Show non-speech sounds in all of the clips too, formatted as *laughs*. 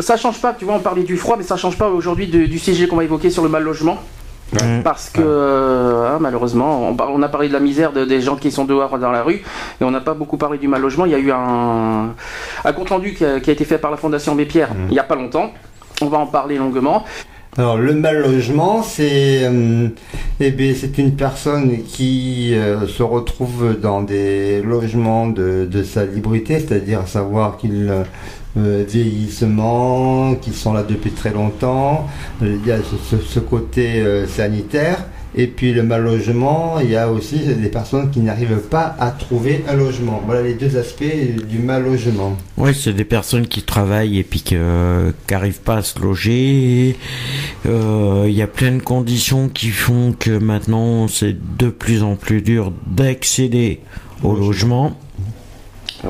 ça change pas, tu vois, on parlait du froid, mais ça change pas aujourd'hui du, du sujet qu'on va évoquer sur le mal logement. Parce que euh, hein, malheureusement, on, a parlé de la misère de- des gens qui sont dehors dans la rue, et on n'a pas beaucoup parlé du mal logement. Il y a eu un, un compte rendu qui a, qui a été fait par la Fondation Abbé Pierre il n'y a pas longtemps. On va en parler longuement. Alors le mal logement, c'est euh, eh c'est une personne qui euh, se retrouve dans des logements de, de salubrité, c'est-à-dire savoir qu'ils euh, vieillissement, qu'ils sont là depuis très longtemps. Il y a ce côté euh, sanitaire. Et puis le mal logement, il y a aussi des personnes qui n'arrivent pas à trouver un logement. Voilà les deux aspects du mal logement. Oui, c'est des personnes qui travaillent et puis qui n'arrivent pas à se loger. Euh, Il y a plein de conditions qui font que maintenant c'est de plus en plus dur d'accéder au logement.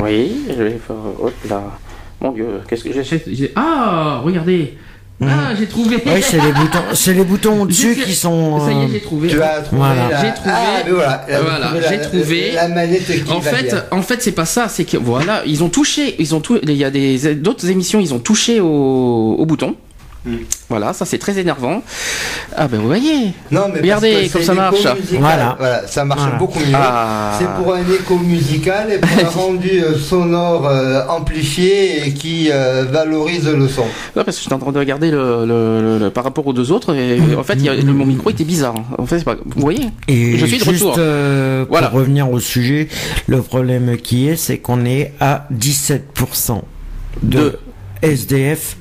Oui, je vais faire. Hop là. Mon Dieu, qu'est-ce que j'ai j'ai- Ah, regardez. Ah, j'ai trouvé. Oui, c'est les boutons, c'est les boutons au-dessus J'ai- qui sont. Ça y est, euh, j'ai trouvé. Tu as trouvé Voilà. la... J'ai trouvé- Ah, mais voilà, Voilà, trouvé la- j'ai trouvé- la manette qui En va fait, bien. en fait, c'est pas ça. C'est que voilà, ils ont touché, ils ont tout. Il y a des d'autres émissions, ils ont touché au, au bouton. Hmm. Voilà, ça c'est très énervant. Ah ben vous voyez. Non, mais Regardez comme ça marche. Voilà. Voilà, ça marche Voilà. beaucoup mieux. Ah. C'est pour un écho musical et pour un *laughs* rendu euh, sonore euh, amplifié et qui euh, valorise le son. Non, parce que j'étais en train de regarder le, le- le- le- par rapport aux deux autres et en fait, y a- le- mon micro était bizarre. En fait, c'est pas. Vous voyez. Et Je suis de juste retour. euh, Voilà. pour revenir au sujet, le problème qui est, c'est qu'on est à 17% de, De- SDF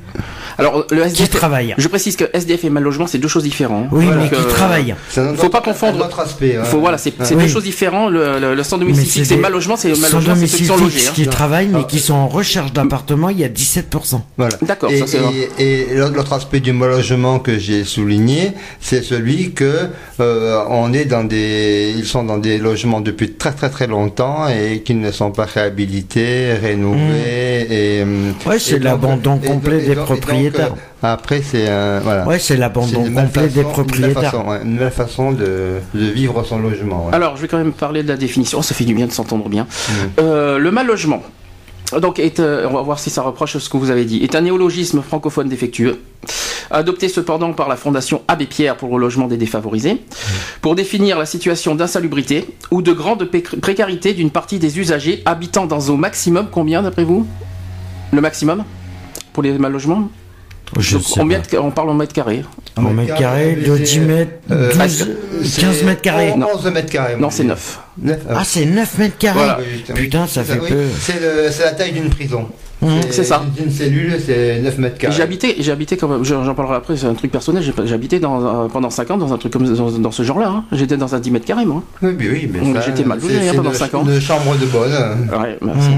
Alors le qui SDF. travaillent. Je précise que SDF et mal logement, c'est deux choses différentes. Oui, Donc, mais qui euh, travaillent. C'est un Faut pas confondre. Un autre aspect. hein. Faut, voilà, c'est Oui. deux choses différentes. Le, le, le sans domicile fixe, c'est des- mal logement, c'est mal logement, c'est ceux qui domicile sont fixe logés. hein. qui travaillent, mais Ah. qui sont en recherche d'appartement, il y a 17%. Voilà. D'accord, et, ça, c'est vrai. et, et l'autre aspect du mal logement que j'ai souligné, c'est celui que euh, on est dans des, ils sont dans des logements depuis très très très longtemps et qui ne sont pas réhabilités, rénovés et. euh, Ouais, c'est et l'abandon et complet et des donc, propriétaires. euh, après, c'est un voilà. Ouais, c'est l'abandon complet des façon- Une nouvelle propriétaires. façon, ouais, une nouvelle façon de, de vivre son logement. ouais. Alors, je vais quand même parler de la définition. Oh, ça fait du bien de s'entendre bien. Mm. Euh, le mal logement. Donc, est, euh, on va voir si ça reproche ce que vous avez dit. Est un néologisme francophone défectueux, adopté cependant par la Fondation Abbé Pierre pour le logement des défavorisés, pour définir la situation d'insalubrité ou de grande précarité d'une partie des usagers habitant dans au maximum combien d'après vous? Le maximum? Pour les mal logements Je Donc, sais combien pas. de- On parle en mètres carrés. En mètres carrés, de 10 mètres, Euh, 12, c'est 15 mètres carrés. 11 mètres carrés. Non, c'est 9. Neuf, ah, Ah, c'est 9 mètres carrés. Voilà. Putain, ça fait oui, peu. C'est le- c'est la taille d'une prison. Mmh. C'est ça. Une cellule, c'est 9 mètres carrés. J'ai habité quand même, j'en parlerai après, c'est un truc personnel, dans, un- pendant 5 ans dans un truc comme dans, dans ce genre-là. hein. J'étais dans un 10 mètres carrés, moi. Oui, oui, mais Donc, j'étais mal logé, hein, pendant une- cinq ans. Une chambre de bonne. Ouais, merci.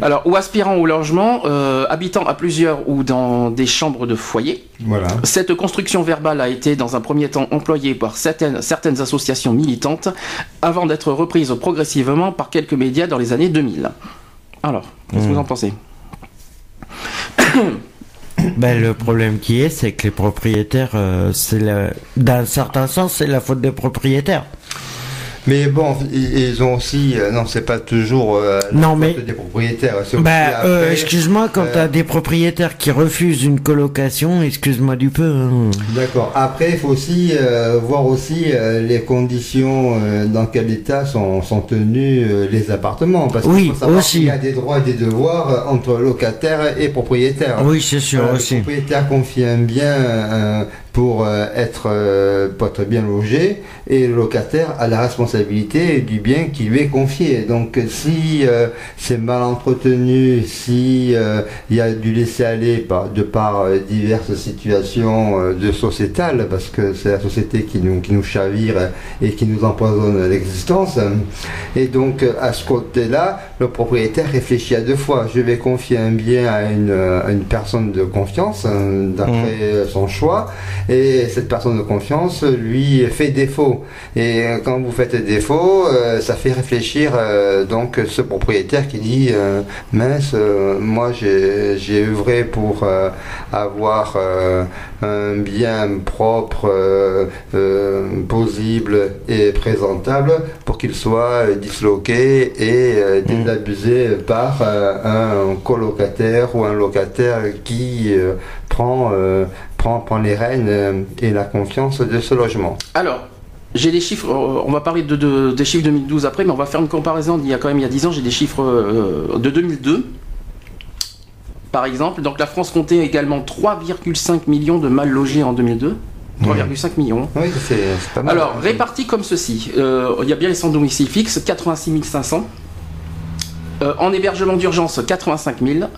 Alors, ou aspirant au logement, euh, habitant à plusieurs ou dans des chambres de foyer. Voilà. Cette construction verbale a été dans un premier temps employée par certaines, certaines associations militantes avant d'être reprise progressivement par quelques médias dans les années 2000. Alors, qu'est-ce que vous en pensez? *coughs* Ben, le problème qui est, c'est que les propriétaires, euh, c'est la- d'un certain sens, c'est la faute des propriétaires. Mais bon, ils ont aussi. euh, non, c'est pas toujours. euh, Non, mais- des propriétaires. Ben, euh, excuse-moi, quand euh, t'as des propriétaires qui refusent une colocation, excuse-moi du peu. hein. D'accord. Après, il faut aussi voir aussi les conditions dans quel état sont, sont tenus les appartements. Parce Oui, savoir aussi. qu'il y a des droits et des devoirs entre locataires et propriétaires. Oui, c'est sûr aussi. Le propriétaire confie un bien, pour euh, être, euh, pour être bien logé et le locataire a la responsabilité du bien qui lui est confié. Donc si euh, c'est mal entretenu, si il y a du laisser aller de par diverses situations de sociétales, parce que c'est la société qui nous, qui nous chavire et qui nous empoisonne l'existence, et donc à ce côté-là, le propriétaire réfléchit à deux fois. Je vais confier un bien à une, une personne de confiance d'après mmh. son choix et cette personne de confiance lui fait défaut. Et quand vous faites défaut, euh, ça fait réfléchir euh, donc ce propriétaire qui dit euh, mince, moi j'ai œuvré pour avoir un bien propre, possible et présentable pour qu'il soit disloqué et désabusé par un colocataire ou un locataire qui prend prend, les rênes euh, et la confiance de ce logement. Alors, j'ai des chiffres, euh, on va parler de, des chiffres 2012 après, mais on va faire une comparaison d'il y a quand même il y a 10 ans, j'ai des chiffres euh, de 2002. Par exemple, donc la France comptait également 3,5 millions de mal logés en 2002. 3,5 millions. Oui, c'est pas mal. Alors, répartis comme ceci, il y a bien les sans domicile fixe, 86 500. Euh, en hébergement d'urgence, 85 000.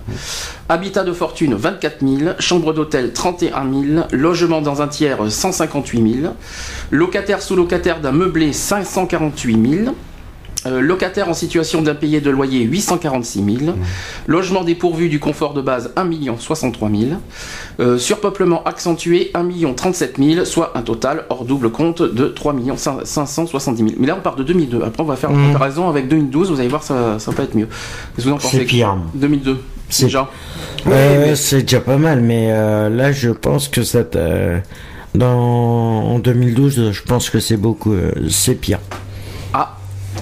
Habitat de fortune, 24 000. Chambre d'hôtel, 31 000. Logement dans un tiers, 158 000. Locataire sous locataire d'un meublé, 548 000. Euh, locataire en situation d'impayé de loyer 846 000, mmh. logement dépourvu du confort de base 1 63 000, surpeuplement accentué 1 37 000, soit un total hors double compte de 3 570 000. Mais là on part de 2002. Après on va faire une mmh. comparaison avec 2012. Vous allez voir ça, ça va pas être mieux. Qu'est-ce que vous en pensez? C'est pire. 2002. C'est déjà. Euh, c'est déjà pas mal, mais euh, là je pense que ça. Dans en 2012, je pense que c'est beaucoup. c'est pire.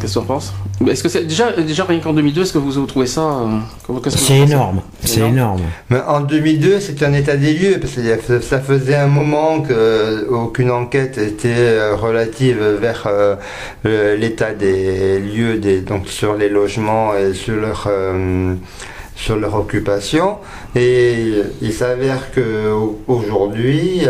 Qu'est-ce que tu en penses? Est-ce que c'est déjà, déjà rien qu'en 2002, est-ce que vous, trouvez ça euh, C'est énorme, c'est énorme. Mais en 2002, c'est un état des lieux parce que ça faisait un moment qu'aucune enquête était euh, relative vers euh, l'état des lieux, des, donc sur les logements et sur leur sur leur occupation. Et il s'avère que aujourd'hui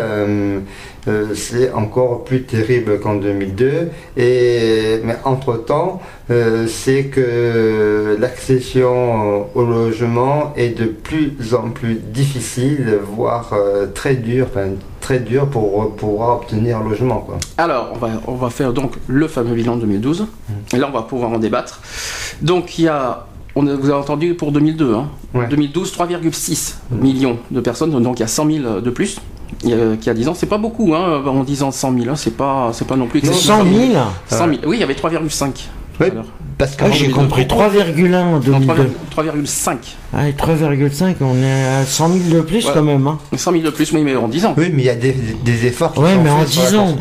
euh, c'est encore plus terrible qu'en 2002. Et, mais entre-temps, euh, c'est que l'accession au logement est de plus en plus difficile, voire euh, très dur, très dur pour pouvoir obtenir un logement. Quoi. Alors, on va, on va faire donc le fameux bilan 2012. Mmh. Et là, on va pouvoir en débattre. Donc, il y a on vous avez entendu pour 2002, hein. 2012, 3,6 millions de personnes, donc il y a 100 000 de plus il y a, qui a 10 ans, c'est pas beaucoup, hein, en disant 100 000, hein, c'est pas, c'est pas non plus. 100 000 100 000 Oui, il y avait 3,5. Parce que ah, j'ai compris 3,1 en 2002. 3,5. Ah, 3,5, on est à 100 000 de plus quand même. Hein. 100 000 de plus, oui, mais en 10 ans. Oui, mais il y a des, des efforts qui ouais, mais en 10 ans.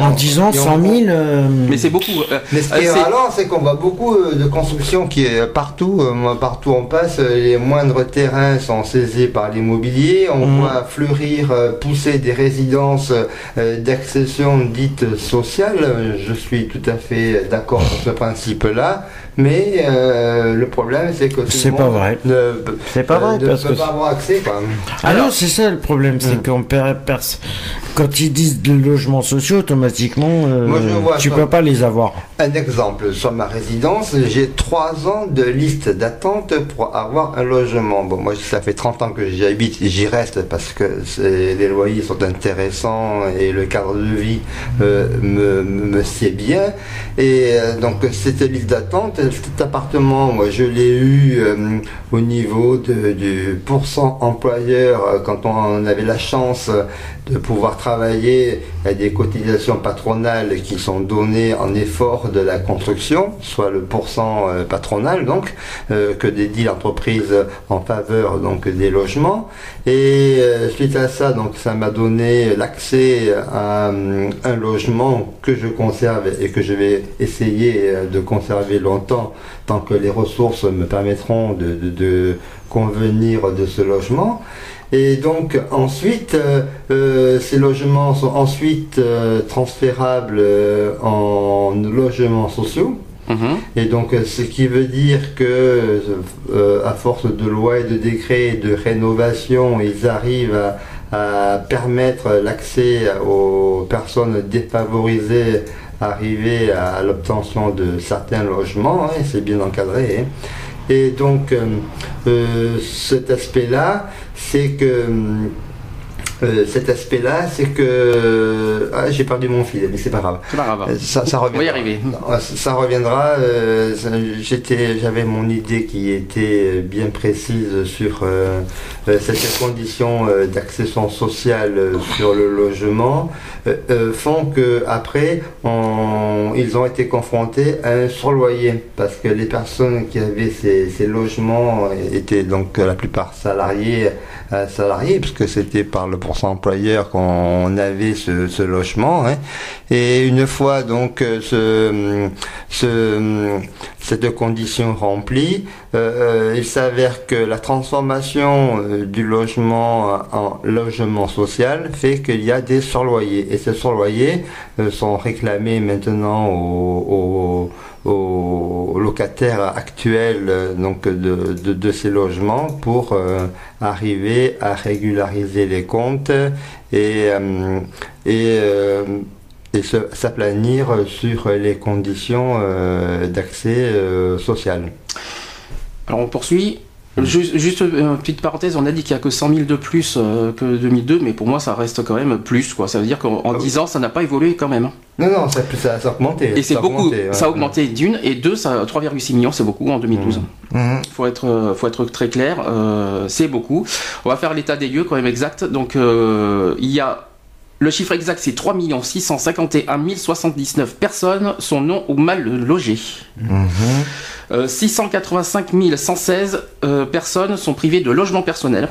en, 10 ans, 100 000. Euh, mais c'est beaucoup. Euh, mais ce qui est ralent, c'est qu'on voit beaucoup euh, de construction qui est partout. partout on passe, les moindres terrains sont saisis par l'immobilier. On mhm. voit fleurir, pousser des résidences d'accession dites sociales. Je suis tout à fait d'accord sur ce principe-là. Mais euh, le problème, c'est que c'est pas vrai. C'est pas vrai ne parce peut pas avoir accès. Quoi. Ah non, c'est ça le problème, c'est hmm. qu'on perd, quand ils disent de logements sociaux, automatiquement, euh, tu peux pas les avoir. Un exemple, sur ma résidence, j'ai trois ans de liste d'attente pour avoir un logement. Bon, moi, ça fait 30 ans que j'y habite, j'y reste parce que les loyers sont intéressants et le cadre de vie euh, me, me, sied bien. Et donc, cette liste d'attente, cet appartement, moi je l'ai eu euh, au niveau du pourcent employeur euh, quand on avait la chance de pouvoir travailler à des cotisations patronales qui sont données en effort de la construction, soit le pourcent euh, patronal donc, que dédie l'entreprise en faveur donc des logements. Et suite à ça, donc ça m'a donné l'accès à un logement que je conserve et que je vais essayer de conserver longtemps tant que les ressources me permettront de, convenir de ce logement. Et donc ensuite, euh, euh, ces logements sont ensuite euh, transférables en logements sociaux. Mhm. Et donc, ce qui veut dire que, à force de lois et de décrets de rénovation, ils arrivent à, à permettre l'accès aux personnes défavorisées arriver à l'obtention de certains logements, hein, c'est bien encadré. hein. Et donc euh, euh, cet aspect-là, c'est que euh, cet aspect-là, c'est que ah, j'ai perdu mon fil, mais c'est pas grave. C'est pas grave. Euh, Ça, ça On va y reviendra. arriver. Non, Ça reviendra. euh, j'étais, j'avais mon idée qui était bien précise sur euh, euh, cette condition euh, d'accession sociale euh, sur le logement, euh, euh, font que après, on- ils ont été confrontés à un surloyer parce que les personnes qui avaient ces, ces logements étaient donc euh, la plupart salariés, euh, salariés puisque c'était par le pourcent employeur qu'on avait ce, ce logement. hein. Et une fois donc euh, ce, ce, cette condition remplie, euh, euh, il s'avère que la transformation euh, du logement en logement social fait qu'il y a des surloyers. Et ces surloyers euh, sont réclamés maintenant aux, aux- aux locataires actuels euh, donc de, de, de ces logements pour euh, arriver à régulariser les comptes et, euh, et, euh, et s'aplanir sur les conditions euh, d'accès euh, social. Alors on poursuit. Juste, juste une petite parenthèse, on a dit qu'il n'y a que 100 000 de plus euh, que 2002, mais pour moi ça reste quand même plus. Quoi. Ça veut dire qu'en en Ah oui. 10 ans ça n'a pas évolué quand même. hein. Non, non, ça, ça, ça a augmenté. Et c'est beaucoup, augmenté, ouais. ça a augmenté d'une, et deux, ça 3,6 millions, c'est beaucoup en 2012. Mhm. Faut être, euh, faut être très clair, euh, c'est beaucoup. On va faire l'état des lieux quand même exact. Donc euh, il y a le chiffre exact, c'est 3 651 079 personnes sont non ou mal logées. Mhm. Euh, 685 116 euh, personnes sont privées de logement personnel.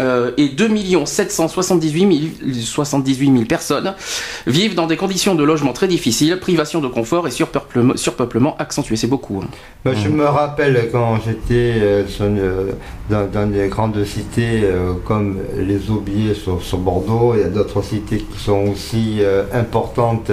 Euh, et 2 778 000, 78 000 personnes vivent dans des conditions de logement très difficiles, privation de confort et surpeuplement, surpeuplement accentué. C'est beaucoup. hein. Moi, je me rappelle quand j'étais euh, dans, des grandes cités euh, comme les Aubiers sur, sur Bordeaux, il y a d'autres cités qui sont aussi importantes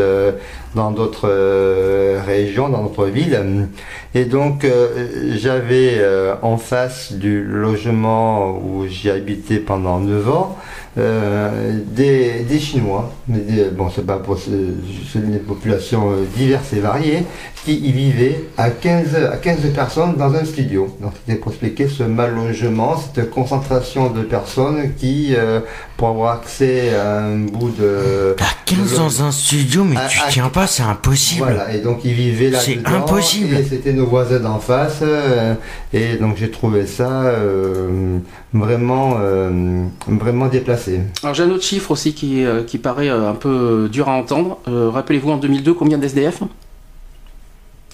dans d'autres euh, régions, dans d'autres villes. Et donc, euh, j'avais euh, en face du logement où j'y habitais pendant 9 ans, des Chinois, mais des- bon, c'est pas pour, c'est des populations euh, diverses et variées, qui y vivaient à 15, à 15 personnes dans un studio. Donc, c'était pour expliquer ce mal logement, cette concentration de personnes qui, euh, pour avoir accès à un bout de. T'as 15 dans un studio, mais tu ah, tiens pas, c'est impossible. Voilà, et donc ils vivaient là C'est impossible. Et c'était nos voisins d'en face. euh, et donc j'ai trouvé ça euh, vraiment, euh, vraiment déplacé. Alors j'ai un autre chiffre aussi qui, euh, qui paraît euh, un peu dur à entendre. Euh, Rappelez-vous en 2002 combien d'SDF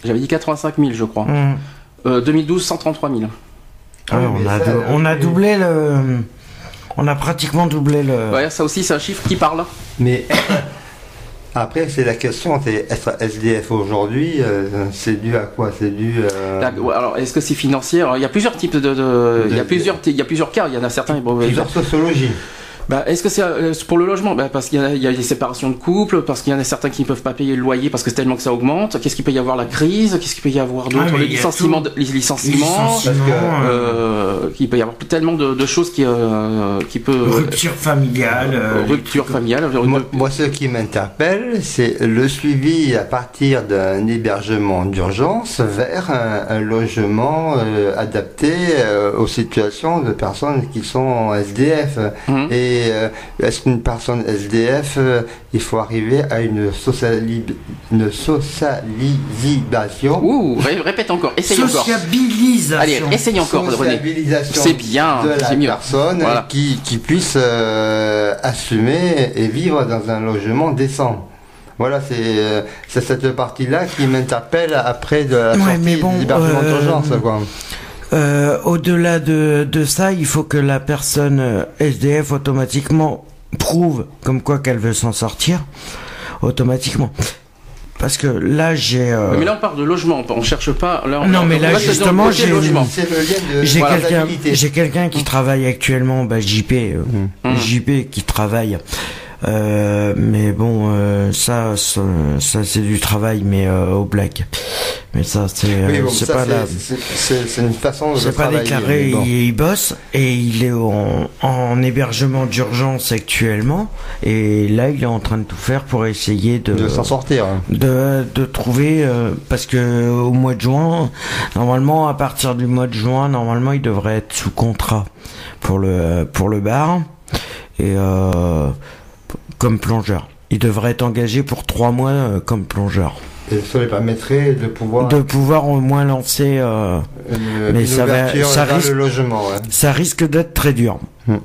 J'avais dit 85 000 je crois. Hum. Euh, 2012 133 000. Ah, oui, on, a ça, dou- euh, on a oui. doublé le. On a pratiquement doublé le. Ouais, ça aussi c'est un chiffre qui parle. Mais *coughs* après, c'est la question, c'est être SDF aujourd'hui, euh, c'est dû à quoi? C'est dû. euh, Alors est-ce que c'est financier? Alors, Il y a plusieurs types de, de- il y a plusieurs, il y a plusieurs cas. Il y en a certains. bon, plusieurs sociologies. Bah, est-ce que c'est euh, pour le logement? Bah, Parce qu'il y, a- il y a des séparations de couple, parce qu'il y en a certains qui ne peuvent pas payer le loyer parce que c'est tellement que ça augmente. Qu'est-ce qu'il peut y avoir la crise? Qu'est-ce qu'il peut y avoir d'autre? Ah, il les licenciements. Licenciement, parce que, euh, Euh, qu'il peut y avoir tellement de, de choses qui, euh, qui peut rupture familiale. euh, rupture familiale. Moi, moi, ce qui m'interpelle, c'est le suivi à partir d'un hébergement d'urgence vers un, un logement euh, adapté euh, aux situations de personnes qui sont en SDF. Mhm. Et euh, est-ce qu'une personne SDF, euh, il faut arriver à une, sociali- une socialisation? Ouh, ré- répète encore, essaye encore. Sociabilisation. Allez, essaye encore. Sociabilisation C'est bien, c'est mieux. personne Voilà. qui, qui puisse euh, assumer et vivre dans un logement décent. Voilà, c'est euh, cette partie-là qui m'interpelle après de la Ouais, sortie mais bon, euh, d'urgence. Euh, Au-delà de, de ça, il faut que la personne euh, SDF automatiquement prouve comme quoi qu'elle veut s'en sortir. Automatiquement. Parce que là, j'ai. euh, Mais là, on parle de logement, on cherche pas. Là, on- Non, mais là, justement, j'ai- J'ai Voilà, quelqu'un, stabilité. j'ai quelqu'un qui travaille actuellement, bah, JP, euh. JP qui travaille Euh, mais bon, euh, ça, ça, ça, c'est du travail, mais euh, au black. Mais ça, c'est Oui, euh, bon, pas la. c'est- une façon de C'est pas déclaré, bon. il, il bosse et il est en, en hébergement d'urgence actuellement. Et là, il est en train de tout faire pour essayer de, de s'en sortir. de, de trouver euh, parce que au mois de juin normalement à partir du mois de juin normalement il devrait être sous contrat pour le pour le bar et euh, comme plongeur il devrait être engagé pour trois mois euh, comme plongeur Et ça lui permettrait de pouvoir de pouvoir au moins lancer euh, une, mais une ça va- ça risque- le logement. ouais. ça risque d'être très dur Hmm.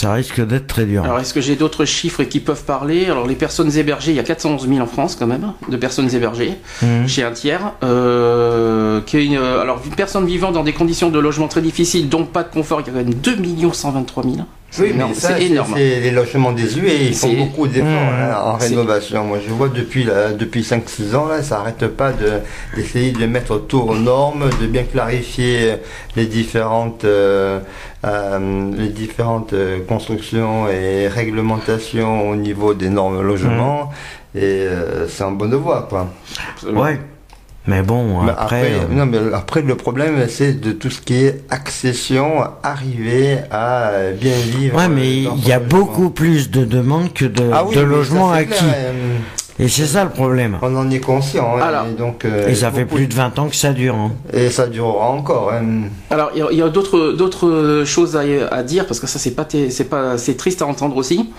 Ça risque d'être très dur Alors, est-ce que j'ai d'autres chiffres qui peuvent parler? Alors, les personnes hébergées, il y a 411 000 en France quand même, de personnes hébergées, Mhm. chez un tiers. Euh, qui est une- alors, une personne vivant dans des conditions de logement très difficiles, dont pas de confort, il y a quand même 2 123 000. C'est Oui, énorme. mais ça, C'est énorme. c'est les logements désuets, ils font beaucoup d'efforts Mmh. hein, en rénovation. Moi, je vois depuis, depuis 5-6 ans, là, ça arrête pas de- d'essayer de, mettre tout aux normes, de bien clarifier les différentes, euh, euh, les différentes euh, constructions et réglementations au niveau des normes logements. Et euh, c'est en bonne voie, quoi. ouais mais bon Mais après, après, euh, non, mais après, le problème, c'est de tout ce qui est accession, arriver à euh, bien vivre. ouais mais dans il y a logement. beaucoup plus de demandes que de, Ah oui, de logements acquis clair, euh, Et c'est ça le problème. On en est conscient. hein, Alors, et, donc, euh, Et ça fait plus de 20 ans que ça dure. hein. Et ça durera encore. hein. Alors, il y a- d'autres d'autres choses à, à dire parce que ça c'est pas pas triste à entendre aussi.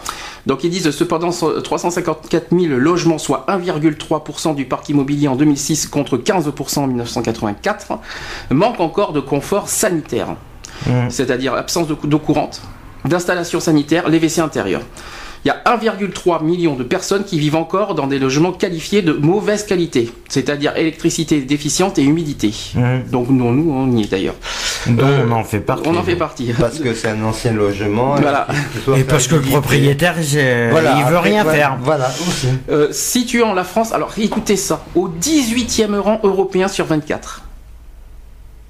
Donc ils disent cependant so- 354 000 logements, soit 1,3% du parc immobilier en 2006 contre 15% en 1984, manquent encore de confort sanitaire, Mm. c'est-à-dire absence de d'eau courante, d'installation sanitaire, les WC intérieurs. Il y a 1,3 million de personnes qui vivent encore dans des logements qualifiés de mauvaise qualité, c'est-à-dire électricité déficiente et humidité. Donc nous, nous on y est d'ailleurs. Donc Euh, on en fait partie. On en fait partie. Parce que c'est un ancien logement. Voilà. Et parce que le propriétaire, Voilà, il veut après, rien voilà, faire. Voilà, aussi. Euh, situant la France, alors écoutez ça, au 18e rang européen sur 24.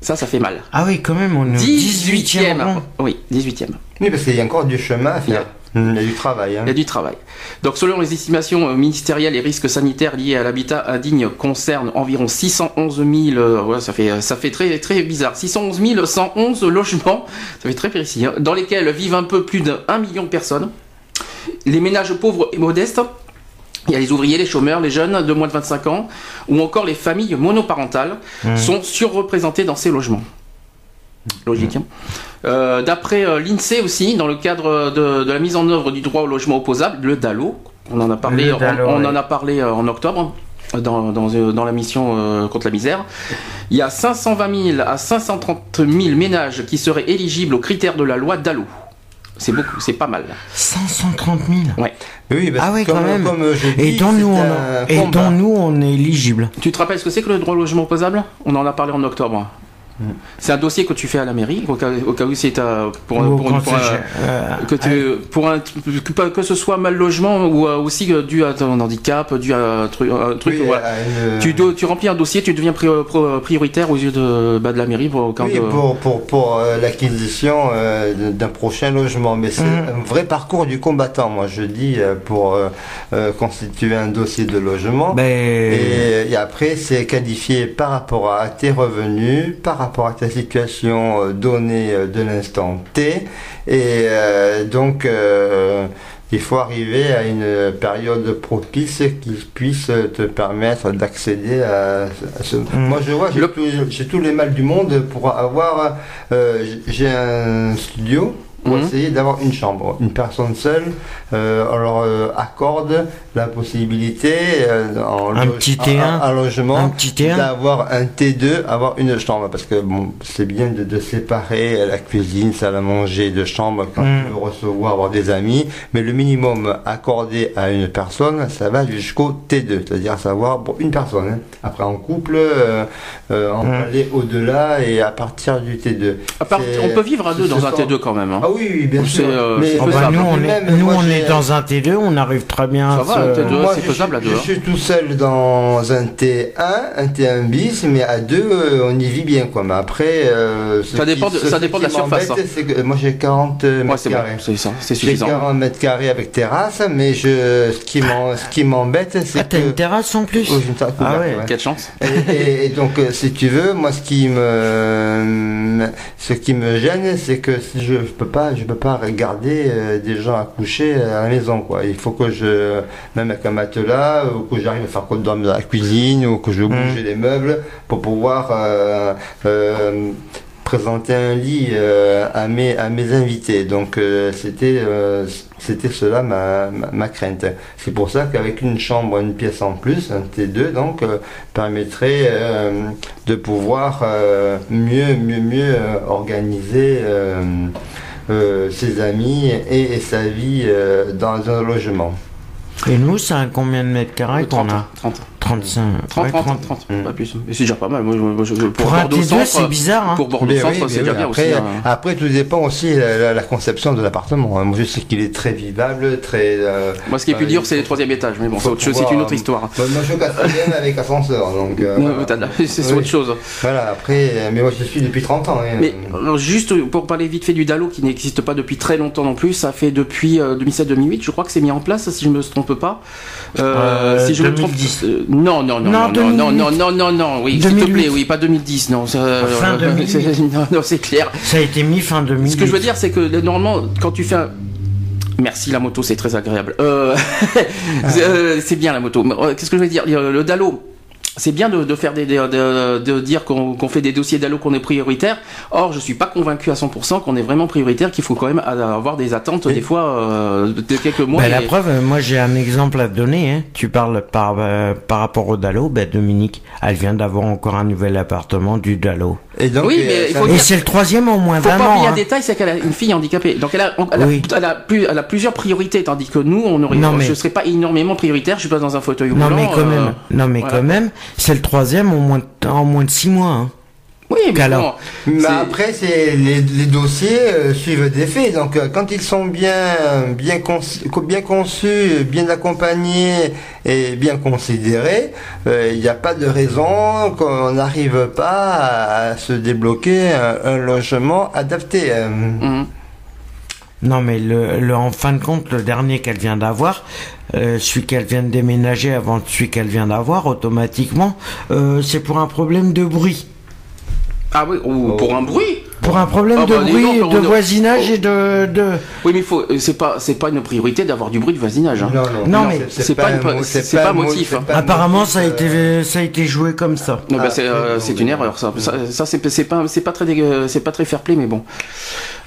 Ça, ça fait mal. Ah oui, quand même, on est au 18e 18e. rang. Oui, 18e. Oui, parce qu'il y a encore du chemin à faire. Il y a du travail. hein. Il y a du travail. Donc, selon les estimations euh, ministérielles, les risques sanitaires liés à l'habitat indigne concernent environ 611 000. euh, ouais, ça fait ça fait très très bizarre. 611 111 logements. Ça fait très précis. hein, dans lesquels vivent un peu plus d'un million de personnes. Les ménages pauvres et modestes. Il y a les ouvriers, les chômeurs, les jeunes de moins de 25 ans, ou encore les familles monoparentales sont surreprésentés dans ces logements. Logique. hein. Euh, D'après euh, l'INSEE aussi, dans le cadre de, de la mise en œuvre du droit au logement opposable, le DALO, on en a parlé, on- ouais. en a parlé euh, en octobre. Dans, dans, dans la mission euh, contre la misère, il y a 520 000 à 530 000 ménages qui seraient éligibles aux critères de la loi DALO. C'est beaucoup, c'est pas mal. 530 000. Oui, parce Ah oui, comme, quand même. comme je Et dont, nous, on, un et dont nous, on est éligible. Tu te rappelles ce que c'est que le droit au logement opposable? On en a parlé en octobre. C'est un dossier que tu fais à la mairie, au cas, au cas où c'est pour, pour, pour, un- euh, que, tu- pour un, que, pas- que ce soit mal logement ou euh, aussi euh, dû à ton handicap, dû à un truc. un truc, Oui, voilà. à une- tu, remplis un dossier, tu deviens prioritaire aux yeux de, bah, de la mairie pour, quand Oui, pour, pour, pour euh, l'acquisition d'un prochain logement. Mais c'est Mhm. un vrai parcours du combattant, moi je dis, pour constituer un dossier de logement. Et, et après, c'est qualifié par rapport à tes revenus, par rapport à ta situation euh, donnée euh, de l'instant T. Et euh, donc, il faut arriver à une période propice qui puisse te permettre d'accéder à, ce... Moi, je vois, j'ai Le- tous, j'ai tous les mal du monde. Pour avoir... euh, j'ai un studio pour Mhm. essayer d'avoir une chambre. Une personne seule, euh, on leur euh, accorde la possibilité euh, en Un lo- petit en- T1, en- en logement un petit T1. d'avoir un T2, avoir une chambre parce que bon, c'est bien de, de séparer la cuisine, salle à manger de chambre quand Mm. tu veux recevoir avoir des amis, mais le minimum accordé à une personne, ça va jusqu'au T2, c'est-à-dire à savoir pour une personne. hein. Après en couple, euh, euh, on Mm. peut aller au-delà et à partir du T2. à part- c'est- on peut vivre à deux dans un sont- T2 quand même. hein. Ah Ah oui, bien sûr. euh, Mais Oh, bah, nous, on est, nous, moi, on est dans un T2, on arrive très bien. Ça à va, se- un T2. Moi, c'est je faisable à suis- deux, Je hein. suis tout seul dans un T1, un T1 bis, mais à deux, euh, on y vit bien, quoi. Mais après, euh, Ça dépend qui- de- ça dépend de la surface, que moi j'ai 40 Ouais, mètres bon, carrés. c'est ça, c'est J'ai suffisant. 40 mètres carrés avec terrasse, mais je, ce qui m'en- ce qui m'embête, c'est Ah, que. t'as une terrasse en plus Oh, terrasse Ah couverte, ouais. ouais. Quelle chance. Et, et- et donc, si tu veux, moi, ce qui me, ce qui me gêne, c'est que si je peux pas, je peux pas regarder euh, des gens accoucher à la maison, quoi. Il faut que je, même avec un matelas, ou que j'arrive à faire dorme dans la cuisine, ou que je bouge les meubles pour pouvoir euh, euh, présenter un lit à mes à mes invités. Donc, c'était c'était cela ma, ma, ma crainte. C'est pour ça qu'avec une chambre, une pièce en plus, un T2, donc, euh, permettrait euh, de pouvoir euh, mieux, mieux, mieux organiser ses amis et, et sa vie euh, dans un logement. Et nous, c'est combien de mètres carrés qu'on 30, a 30, 35. 30, ouais, 30, 30. 30, Mm. pas plus. Mais c'est déjà pas mal. Moi, moi, je- pour, Pour un Bordeaux T2, Centre, c'est bizarre. Hein. pour Bordeaux Centre, c'est oui, déjà bien après, aussi. hein. après, tout dépend aussi de la, la conception de l'appartement. hein. Moi, je sais qu'il est très vivable, très. euh, Moi, ce qui est plus euh, dur, c'est faut- le troisième étage. Mais bon, c'est une autre euh, histoire. Moi, je suis au quatrième avec ascenseur, donc. euh, *laughs* voilà. *laughs* C'est Oui. autre chose. Voilà, après, euh, mais moi je suis depuis 30 ans. hein. Mais alors, juste pour parler vite fait du DALO qui n'existe pas depuis très longtemps non plus, ça fait depuis euh, 2007-2008, je crois que c'est mis en place si je me trompe pas. Euh, Euh, si je me 2010. trompe, euh, non non non Non, non non non 2008. non non non oui s'il te 2008. plaît oui pas 2010 non ça, Fin 2008. *laughs* c'est- non non c'est clair. Ça a été mis fin 2000. Ce que je veux dire c'est que normalement quand tu fais un Merci la moto, c'est très agréable. Euh, c'est *laughs* euh, c'est bien la moto. Euh, Qu'est-ce que je veux dire? Le Dalo, c'est bien de, de faire des, de, de- de dire qu'on qu'on fait des dossiers d'allo qu'on est prioritaire. Or, je suis pas convaincu à 100% qu'on est vraiment prioritaire, qu'il faut quand même avoir des attentes des fois euh, de quelques mois. Bah, et- la preuve, moi j'ai un exemple à te donner. Hein. Tu parles par, euh, par rapport au Dalo. Bah, Dominique, elle vient d'avoir encore un nouvel appartement du Dalo. Et donc, Oui, euh, mais il ça- faut Et dire- c'est le troisième en moins faut d'un pas oublier un hein. détail, c'est qu'elle a une fille handicapée. Donc elle a, elle a, Oui. elle a plus, elle a plusieurs priorités, tandis que nous, on aurait, Non, mais- je serais pas énormément prioritaire. Je suis pas dans un fauteuil Non roulant. mais quand euh, même, non mais voilà. quand même, c'est le troisième en moins de, en moins de six mois. Hein. Oui, mais Alors, bon, Mais après, c'est les, les dossiers euh, suivent des faits. Donc, euh, quand ils sont bien, bien, conçus, bien conçus, bien accompagnés et bien considérés, euh, il n'y a pas de raison qu'on n'arrive pas à, à se débloquer un, un logement adapté. euh. Mhm. Non mais le, le en fin de compte, le dernier qu'elle vient d'avoir, euh, celui qu'elle vient de déménager avant celui qu'elle vient d'avoir, automatiquement, euh, c'est pour un problème de bruit. Ah oui, ou pour un bruit. Pour un problème Ah de bah, bruit, de on- voisinage et de, de... Oui, mais faut, c'est pas, c'est pas une priorité d'avoir du bruit de voisinage. hein. Non, mais c'est pas une- un c'est pas un mot- motif, hein. pas Apparemment, ça a euh, été, ça a été joué comme ça. Non, bah, Ah, c'est, euh, non, c'est mais- une erreur, ça. Ça, ça, c'est, c'est pas, c'est pas très, c'est pas très fair play, mais bon.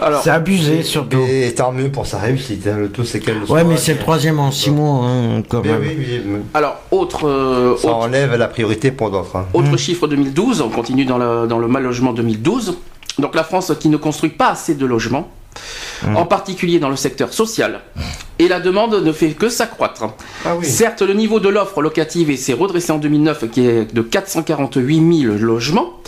Alors, C'est abusé surtout. Et tant mieux pour sa réussite. hein. Le tout, c'est qu'elle le Ouais, mais c'est le troisième en six mois, hein, quand Mais même. oui, oui, mais alors, autre, euh, ça enlève la priorité pour d'autres. autre chiffre 2012. On continue dans le, dans le mal logement 2012. Donc, la France qui ne construit pas assez de logements, en particulier dans le secteur social. Et la demande ne fait que s'accroître. Ah oui. Certes, le niveau de l'offre locative s'est redressé en 2009, qui est de 448 000 logements,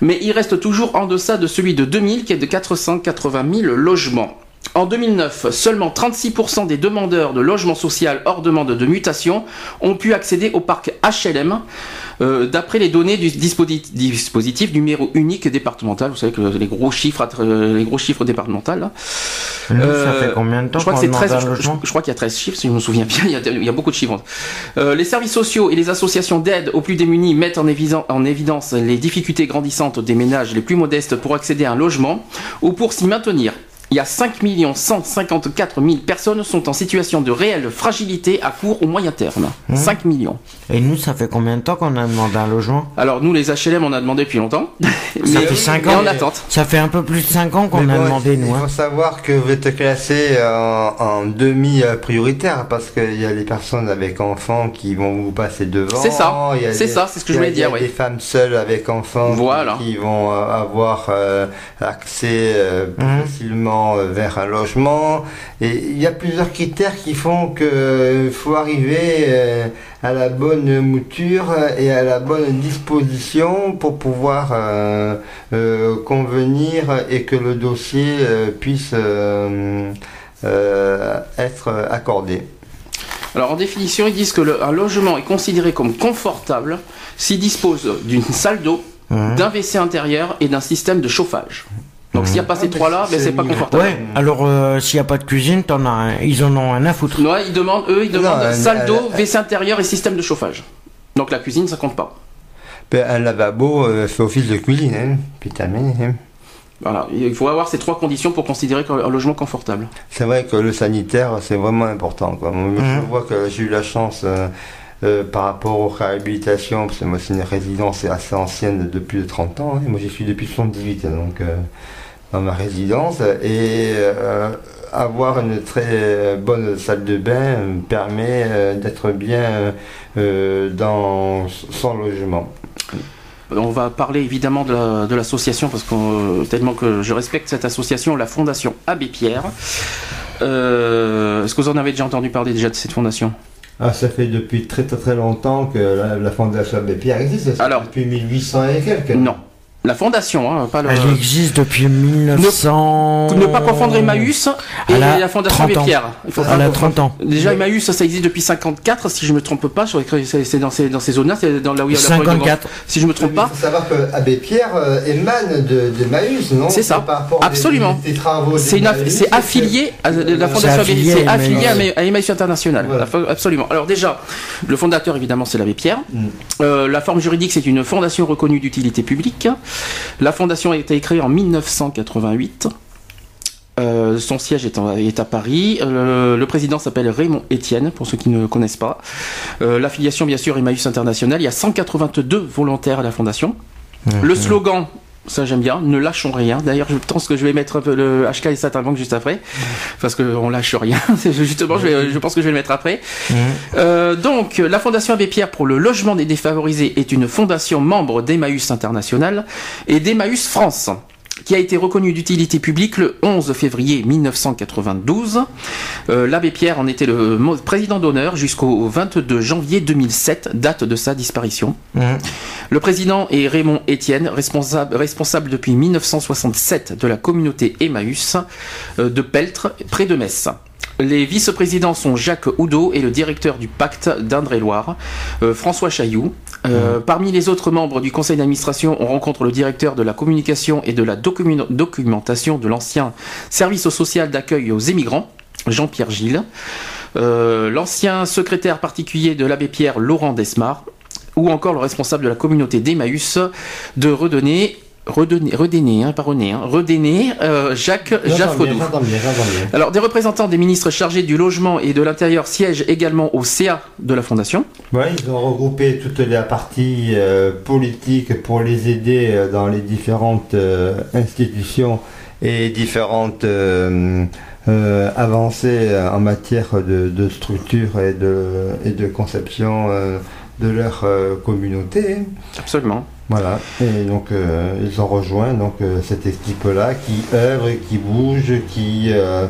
mais il reste toujours en deçà de celui de 2000, qui est de 480 000 logements. En 2009, seulement 36% des demandeurs de logement social hors demande de mutation ont pu accéder au parc HLM, euh, d'après les données du disposi- dispositif numéro unique départemental. Vous savez que les gros chiffres, euh, les gros chiffres départementaux. là. Ça Euh, fait combien de temps je crois que qu'on c'est demande 13, un je, logement je- je crois qu'il y a 13 chiffres, si je me souviens bien, il y a, il y a beaucoup de chiffres. Euh, les services sociaux et les associations d'aide aux plus démunis mettent en, évidence- en évidence les difficultés grandissantes des ménages les plus modestes pour accéder à un logement ou pour s'y maintenir. Il y a 5 154 000 personnes sont en situation de réelle fragilité à court ou moyen terme. Mmh. 5 millions. Et nous, ça fait combien de temps qu'on a demandé un logement? Alors nous, les HLM, on a demandé depuis longtemps. *laughs* Ça mais fait cinq mais ans. en attente. Ça fait un peu plus de 5 ans qu'on a bon, demandé, il nous. faut hein. savoir que vous êtes classé en, en demi-prioritaire parce qu'il y a les personnes avec enfants qui vont vous passer devant. C'est ça. Il C'est ça, c'est ce que il je voulais dire, Il y a des femmes seules avec enfants qui- Voilà. qui, vont euh, avoir euh, accès euh, plus Mhm. facilement tend vers un logement. Et il y a plusieurs critères qui font qu'il faut arriver à la bonne mouture et à la bonne disposition pour pouvoir convenir et que le dossier puisse être accordé. Alors en définition, ils disent que un logement est considéré comme confortable s'il dispose d'une salle d'eau, d'un WC intérieur et d'un système de chauffage. Donc s'il n'y a pas ces ah, trois-là, ben, c'est pas confortable. Ouais, alors euh, s'il n'y a pas de cuisine, en as ils en ont un à foutre. Ouais, ils demandent, eux, ils demandent salle d'eau, WC intérieur et système de chauffage. Donc la cuisine, ça compte pas. Ben, un lavabo euh, fait office de cuisine, hein. Putain, hein. Voilà, il faut avoir ces trois conditions pour considérer un logement confortable. C'est vrai que le sanitaire, c'est vraiment important. Je mhm. vois que j'ai eu la chance euh, euh, par rapport aux réhabilitations, parce que moi c'est une résidence assez ancienne de plus de 30 ans. Hein. Moi j'y suis depuis 78, donc euh, dans ma résidence. Et avoir une très bonne salle de bain me permet d'être bien dans son logement. On va parler évidemment de l'association parce que tellement que je respecte cette association, la Fondation Abbé Pierre. Euh, est-ce que vous en avez déjà entendu parler déjà de cette fondation? Ah, ça fait depuis très très très longtemps que la, Fondation Abbé Pierre existe. Alors, depuis 1800 et quelques. Non, la fondation, hein, pas le... Elle existe depuis 1900. Ne, pas confondre Emmaüs et la Fondation Abbé Pierre. Il faut Elle a 30 ans. Déjà, Emmaüs, ça, existe depuis 54, si je me trompe pas. C'est dans ces, dans ces zones-là, c'est dans là où il y a 54. si je me trompe pas. Il faut savoir que Abbé Pierre euh, émane de, de non? C'est ça. Absolument. C'est affilié à la Fondation Abbé Pierre. C'est affilié à Emmaüs International. Absolument. Alors déjà, le fondateur, évidemment, c'est l'Abbé Pierre. Mm. Euh, la forme juridique, c'est une fondation reconnue d'utilité publique. La fondation a été créée en 1988. Euh, son siège est, à Paris. Euh, le président s'appelle Raymond Etienne, pour ceux qui ne connaissent pas. Euh, l'affiliation, bien sûr, Emmaüs International. Il y a 182 volontaires à la fondation. Le slogan, ça j'aime bien, ne lâchons rien. D'ailleurs, je pense que je vais mettre le HK et Satanbank juste après, parce qu'on lâche rien. *laughs* Justement, je, pense que je vais le mettre après. Mhm. donc, la Fondation Abbé Pierre pour le logement des défavorisés est une fondation membre d'Emmaüs International et d'Emmaüs France qui a été reconnu d'utilité publique le 11 février 1992. Euh, L'abbé Pierre en était le président d'honneur jusqu'au 22 janvier 2007, date de sa disparition. Mmh. Le président est Raymond Etienne, responsable, responsable depuis 1967 de la communauté Emmaüs euh, de Peltre, près de Metz. Les vice-présidents sont Jacques Houdot et le directeur du pacte d'Indre-et-Loire, euh, François Chailloux. Euh. Parmi les autres membres du conseil d'administration, on rencontre le directeur de la communication et de la documentation de l'ancien service social d'accueil aux émigrants, Jean-Pierre Gilles. Euh, l'ancien secrétaire particulier de l'abbé Pierre, Laurent Desmar, ou encore le responsable de la communauté d'Emmaüs de redonner redonner, hein, pas René, hein, euh, Jacques Jaffredou. Alors, des représentants des ministres chargés du logement et de l'intérieur siègent également au CA de la Fondation. Oui, ils ont regroupé toute la partie euh, politique pour les aider euh, dans les différentes institutions et différentes avancées en matière de, structure et de, et de conception de leur communauté. Absolument. Voilà, et donc euh, ils ont rejoint donc euh, cette équipe-là qui œuvre, qui bouge, qui euh,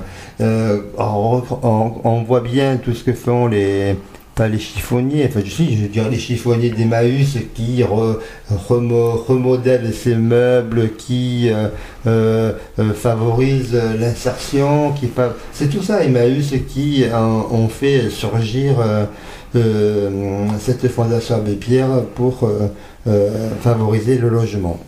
on, voit bien tout ce que font les pas les chiffonniers, enfin je, sais, je dirais les chiffonniers d'Emmaüs qui remodèlent ces meubles, qui favorisent l'insertion, qui c'est tout ça Emmaüs qui ont fait surgir cette fondation Abbé Pierre pour favoriser le logement.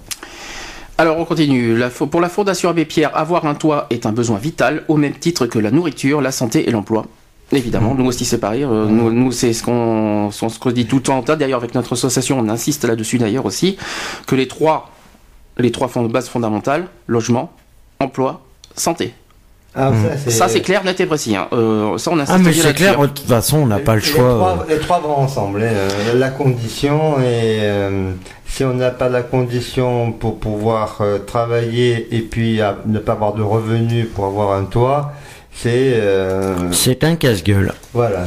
Alors on continue. pour la Fondation Abbé Pierre, avoir un toit est un besoin vital, au même titre que la nourriture, la santé et l'emploi. Évidemment, nous aussi c'est pareil. Euh, nous, c'est ce qu'on dit tout le temps. D'ailleurs, avec notre association, on insiste là-dessus d'ailleurs aussi, que les trois, les trois bases fondamentales, logement, emploi, santé. Ah, hmm. ça, c'est clair, net et précis. Hein. Euh, ça, on ah, mais c'est clair, de toute façon, on n'a pas le choix. Les trois, vont ensemble. Hein. la condition, et euh, si on n'a pas la condition pour pouvoir euh, travailler et puis ne pas avoir de revenus pour avoir un toit, c'est. c'est un casse-gueule. Voilà.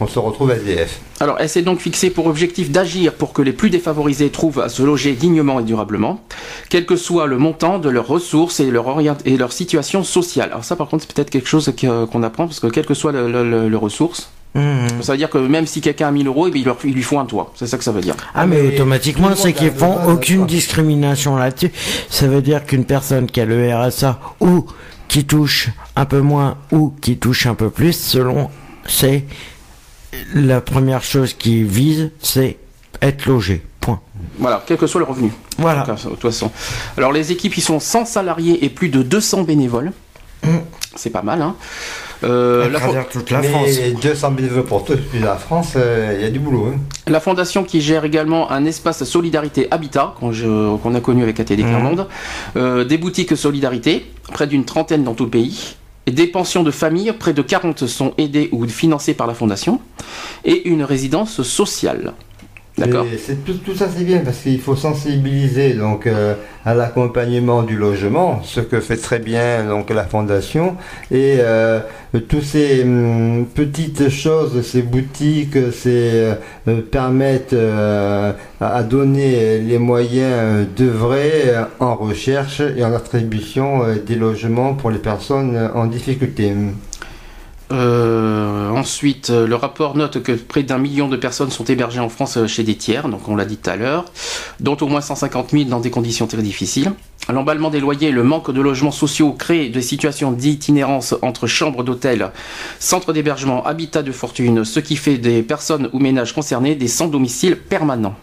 On se retrouve SDF. Alors, elle s'est donc fixée pour objectif d'agir pour que les plus défavorisés trouvent à se loger dignement et durablement, quel que soit le montant de leurs ressources et leur, et leur situation sociale. Alors ça, par contre, c'est peut-être quelque chose qu'on apprend, parce que quel que soit le, ressources, mmh. Ça veut dire que même si quelqu'un a 1000 euros, eh il, il lui faut un toit. C'est ça que ça veut dire. Ah, mais, automatiquement, c'est qu'ils font aucune discrimination là-dessus. Ça veut dire qu'une personne qui a le RSA ou qui touche un peu moins ou qui touche un peu plus, selon c'est la première chose qui vise, c'est être logé. Point. Voilà, quel que soit le revenu. Voilà. De toute façon. Alors les équipes, ils sont 100 salariés et plus de 200 bénévoles. Mm. C'est pas mal, hein. Euh, la toute la France. 200 bénévoles pour toute la France, euh, il y a du boulot. Hein. La fondation qui gère également un espace solidarité habitat qu'on a connu avec ATD Clermont, mm. euh, des boutiques solidarité, près d'une trentaine dans tout le pays, des pensions de famille, près de 40 sont aidées ou financées par la fondation, et une résidence sociale. D'accord. Tout, tout, ça c'est bien parce qu'il faut sensibiliser donc euh, à l'accompagnement du logement, ce que fait très bien donc la fondation et euh, toutes ces hum, petites choses, ces boutiques, ces euh, permettent à donner les moyens d'œuvrer en recherche et en attribution des logements pour les personnes en difficulté. Euh, ensuite, euh, le rapport note que près d'un million de personnes sont hébergées en France euh, chez des tiers, donc on l'a dit tout à l'heure, dont au moins 150 000 dans des conditions très difficiles. L'emballement des loyers, le manque de logements sociaux crée des situations d'itinérance entre chambres d'hôtel, centres d'hébergement, habitats de fortune, ce qui fait des personnes ou ménages concernés des sans domicile permanents.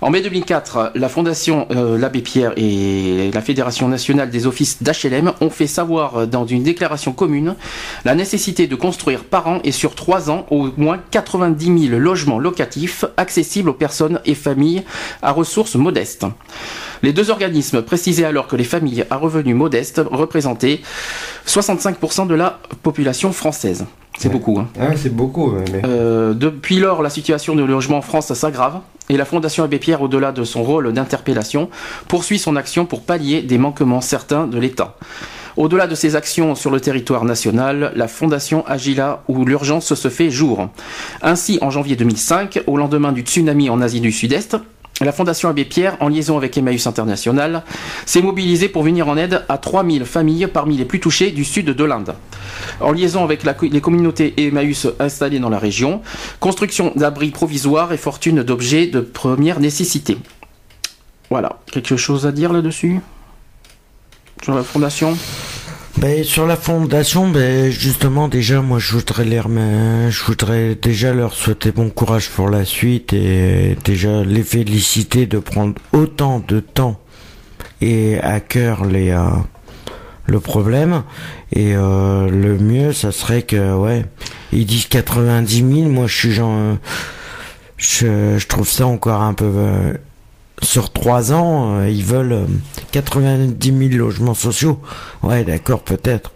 En mai 2004, la Fondation euh, l'Abbé Pierre et la Fédération nationale des offices d'HLM ont fait savoir euh, dans une déclaration commune la nécessité de construire par an et sur trois ans au moins 90 000 logements locatifs accessibles aux personnes et familles à ressources modestes. Les deux organismes précisaient alors que les familles à revenus modestes représentaient 65% de la population française. C'est beaucoup. Hein. Ah c'est beaucoup. Euh, depuis lors, la situation de logement en France s'aggrave et la Fondation Abbé Pierre, au-delà de son rôle d'interpellation, poursuit son action pour pallier des manquements certains de l'État. Au-delà de ses actions sur le territoire national, la Fondation agit là où l'urgence se fait jour. Ainsi, en janvier 2005, au lendemain du tsunami en Asie du Sud-Est, la Fondation Abbé Pierre, en liaison avec Emmaüs International, s'est mobilisée pour venir en aide à 3000 familles parmi les plus touchées du sud de l'Inde. En liaison avec les communautés Emmaüs installées dans la région, construction d'abris provisoires et fortune d'objets de première nécessité. Voilà, quelque chose à dire là-dessus? Sur la Fondation? Ben, sur la fondation, ben, justement, déjà, moi, je voudrais, les je voudrais déjà leur souhaiter bon courage pour la suite et déjà les féliciter de prendre autant de temps et à cœur les, euh, le problème. Et euh, le mieux, ça serait que, ouais, ils disent 90 000, moi, je suis genre, je, je trouve ça encore un peu euh, sur trois ans, euh, ils veulent 90 euh, 000 logements sociaux. Ouais, d'accord, peut-être.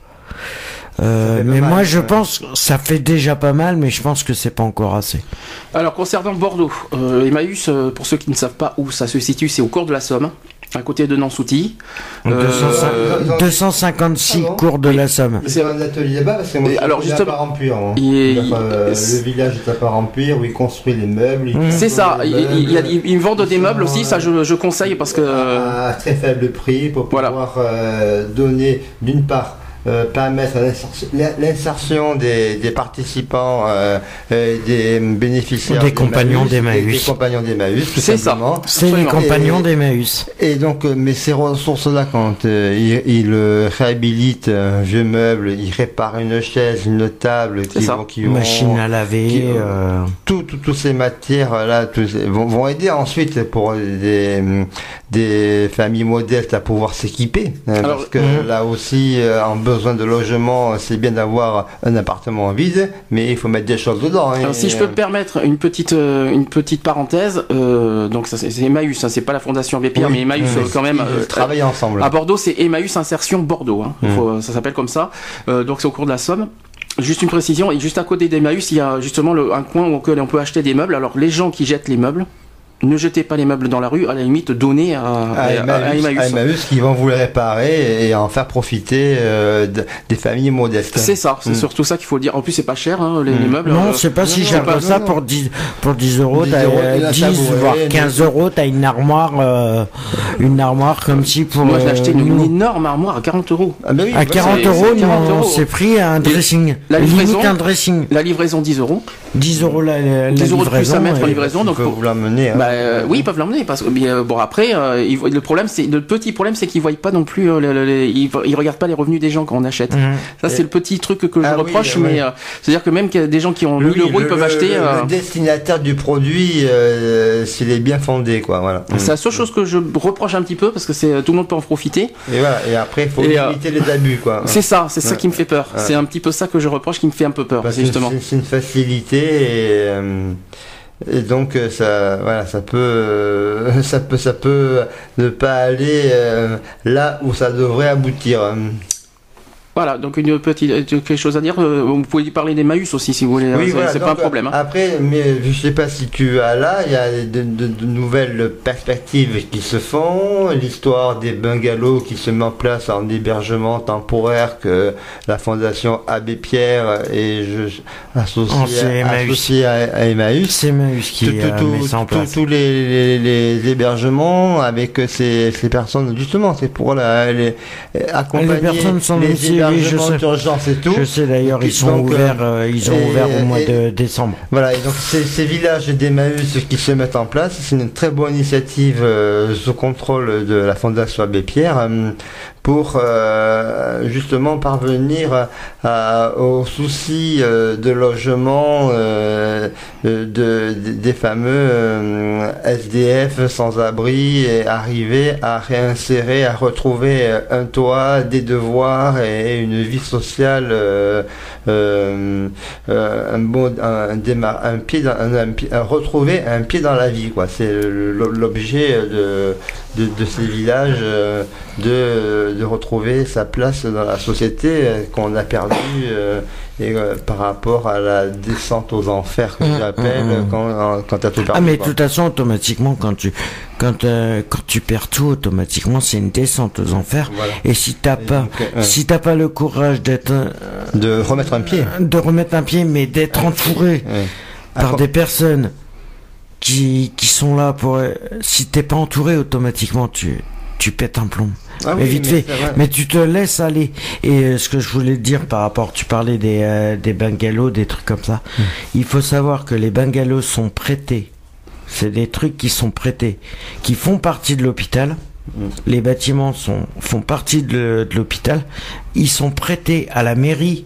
Euh, mais moi, je pense que ça fait déjà pas mal, mais je pense que c'est pas encore assez. Alors, concernant Bordeaux, Emmaüs, pour ceux qui ne savent pas où ça se situe, c'est au cours de la Somme à côté de Nansouty. 256 cours de la Somme. C'est un atelier là-bas parce que moi, alors, justement, à Empire, hein. le village est à Parampure où il construit les meubles. C'est ça, ils, vendent des meubles aussi, ça je, je, conseille parce que... À très faible prix pour pouvoir euh, donner d'une part euh, permettre l'insertion des, des, participants, euh, des bénéficiaires, des compagnons d'Emmaüs, des, compagnons d'Emmaüs, c'est ça, c'est les compagnons d'Emmaüs. Et donc, euh, mais ces ressources-là, quand euh, ils, ils réhabilitent un vieux meuble, ils réparent une chaise, une table, qui, vont, qui machine à laver, euh... toutes tout, ces matières-là vont, vont, aider ensuite pour des, des familles modestes à pouvoir s'équiper, hein, parce que mhm. là aussi, en besoin de logement, c'est bien d'avoir un appartement vide, mais il faut mettre des choses dedans. Hein. Alors, si je peux me permettre une petite, euh, une petite parenthèse, euh, donc c'est Emmaüs, hein, c'est pas la Fondation Vépierre, mais Emmaüs euh, quand même. travailler ensemble. À Bordeaux, c'est Emmaüs Insertion Bordeaux. Hein. Mmh. ça s'appelle comme ça. donc c'est au cours de la Somme. Juste une précision, et juste à côté d'Emmaüs, il y a justement le, un coin où on peut acheter des meubles. Alors les gens qui jettent les meubles, ne jetez pas les meubles dans la rue, à la limite donnez à, à, à- Emmaüs, à Emmaüs. qui vont vous les réparer et en faire profiter euh, de- des familles modestes. C'est ça, c'est Mm. surtout ça qu'il faut dire. En plus, c'est pas cher, hein, les, Mm. les meubles. Non, euh, c'est pas si cher que ça non. pour 10, pour 10 euros. 10 T'as euros, euh, t'as un 10 tabouret, voire une- 15 euros, t'as une armoire, euh, une armoire comme si pour. Moi, je l'ai euh, acheté une, une énorme armoire à 40 euros. Ah, bah oui, À bah, 40 c'est- euros, c'est 40 non, euros. c'est pris un dressing. La livraison- Limite un dressing. La livraison 10 euros. 10 euros la, la 10 euros de plus à mettre en livraison. Donc, faut pour- vous l'emmener. Euh, oui, ils peuvent l'emmener parce euh, bon après euh, ils le problème c'est le petit problème c'est qu'ils voient pas non plus euh, le- le- les- ils, ils regardent pas les revenus des gens quand on achète. Mhm. Ça c'est le petit truc que je Ah reproche mais euh, c'est-à-dire que même qu'il y a des gens qui ont 1000 Oui, euros ils le- peuvent le- acheter le, euh, le destinataire du produit, euh, s'il est bien fondé, quoi. Voilà. c'est la seule chose que je reproche un petit peu parce que c'est tout le monde peut en profiter. Et voilà. Et après, il faut Et, euh, limiter les abus, quoi. C'est ça, c'est ça qui me fait peur. Ouais. C'est un petit peu ça que je reproche qui me fait un peu peur, Parce justement. c'est- c'est une facilité et, euh, et donc euh, ça, voilà, ça peut, euh, *laughs* ça peut, ça peut ne pas aller euh, là où ça devrait aboutir. Voilà, donc une petite euh, quelque chose à dire. euh, Vous pouvez parler des Maüs aussi si vous voulez. hein, c'est voilà, c'est pas un problème. hein. Après, mais je sais pas si tu as là, il y a de, de- de nouvelles perspectives qui se font. L'histoire des bungalows qui se met en place en hébergement temporaire que la fondation Abbé Pierre et je Oh, associé, à, à Emmaüs. C'est Emmaüs qui Tout- tout- euh, tout- met ça en place. tous les, les- les hébergements avec ces, ces personnes, justement, c'est pour la, les, accompagner personnes sans les oui, je sais. d'urgence et tout. Je sais d'ailleurs, ils sont Donc, euh, ouverts, euh, ils ont et- ouvert au mois et- de décembre. Voilà, et donc ces, ces villages d'Emmaüs qui se mettent en place, c'est une très bonne initiative euh, sous contrôle de la Fondation Abbé Pierre pour euh, justement parvenir à- aux soucis euh, de logement euh, de, de- des fameux euh, SDF sans-abri et arriver à réinsérer, à retrouver euh, un toit, des devoirs et une vie sociale euh, euh, euh, un bon un, un pied dans, un, un retrouver un pied dans la vie quoi. C'est l'objet de, de, de ces villages euh, de, de retrouver sa place dans la société euh, qu'on a perdu euh, et euh, par rapport à la descente aux enfers que Mmh, j'appelle mmh, mmh. quand euh, quand t'as tout perdu Ah mais de toute façon automatiquement quand tu quand euh, quand tu perds tout automatiquement c'est une descente aux enfers Voilà. et si t'as pas donc, euh, si t'as pas le courage d'être euh, de remettre un pied de remettre un pied mais d'être entouré Ouais. par Ah, des personnes qui qui sont là pour si t'es pas entouré automatiquement tu tu pètes un plomb ah mais oui, vite mais fait. mais tu te laisses aller. Et euh, ce que je voulais te dire par rapport, tu parlais des, euh, des bungalows, des trucs comme ça. Hmm. Il faut savoir que les bungalows sont prêtés. C'est des trucs qui sont prêtés, qui font partie de l'hôpital. Hmm. Les bâtiments sont, font partie de, de l'hôpital. Ils sont prêtés à la mairie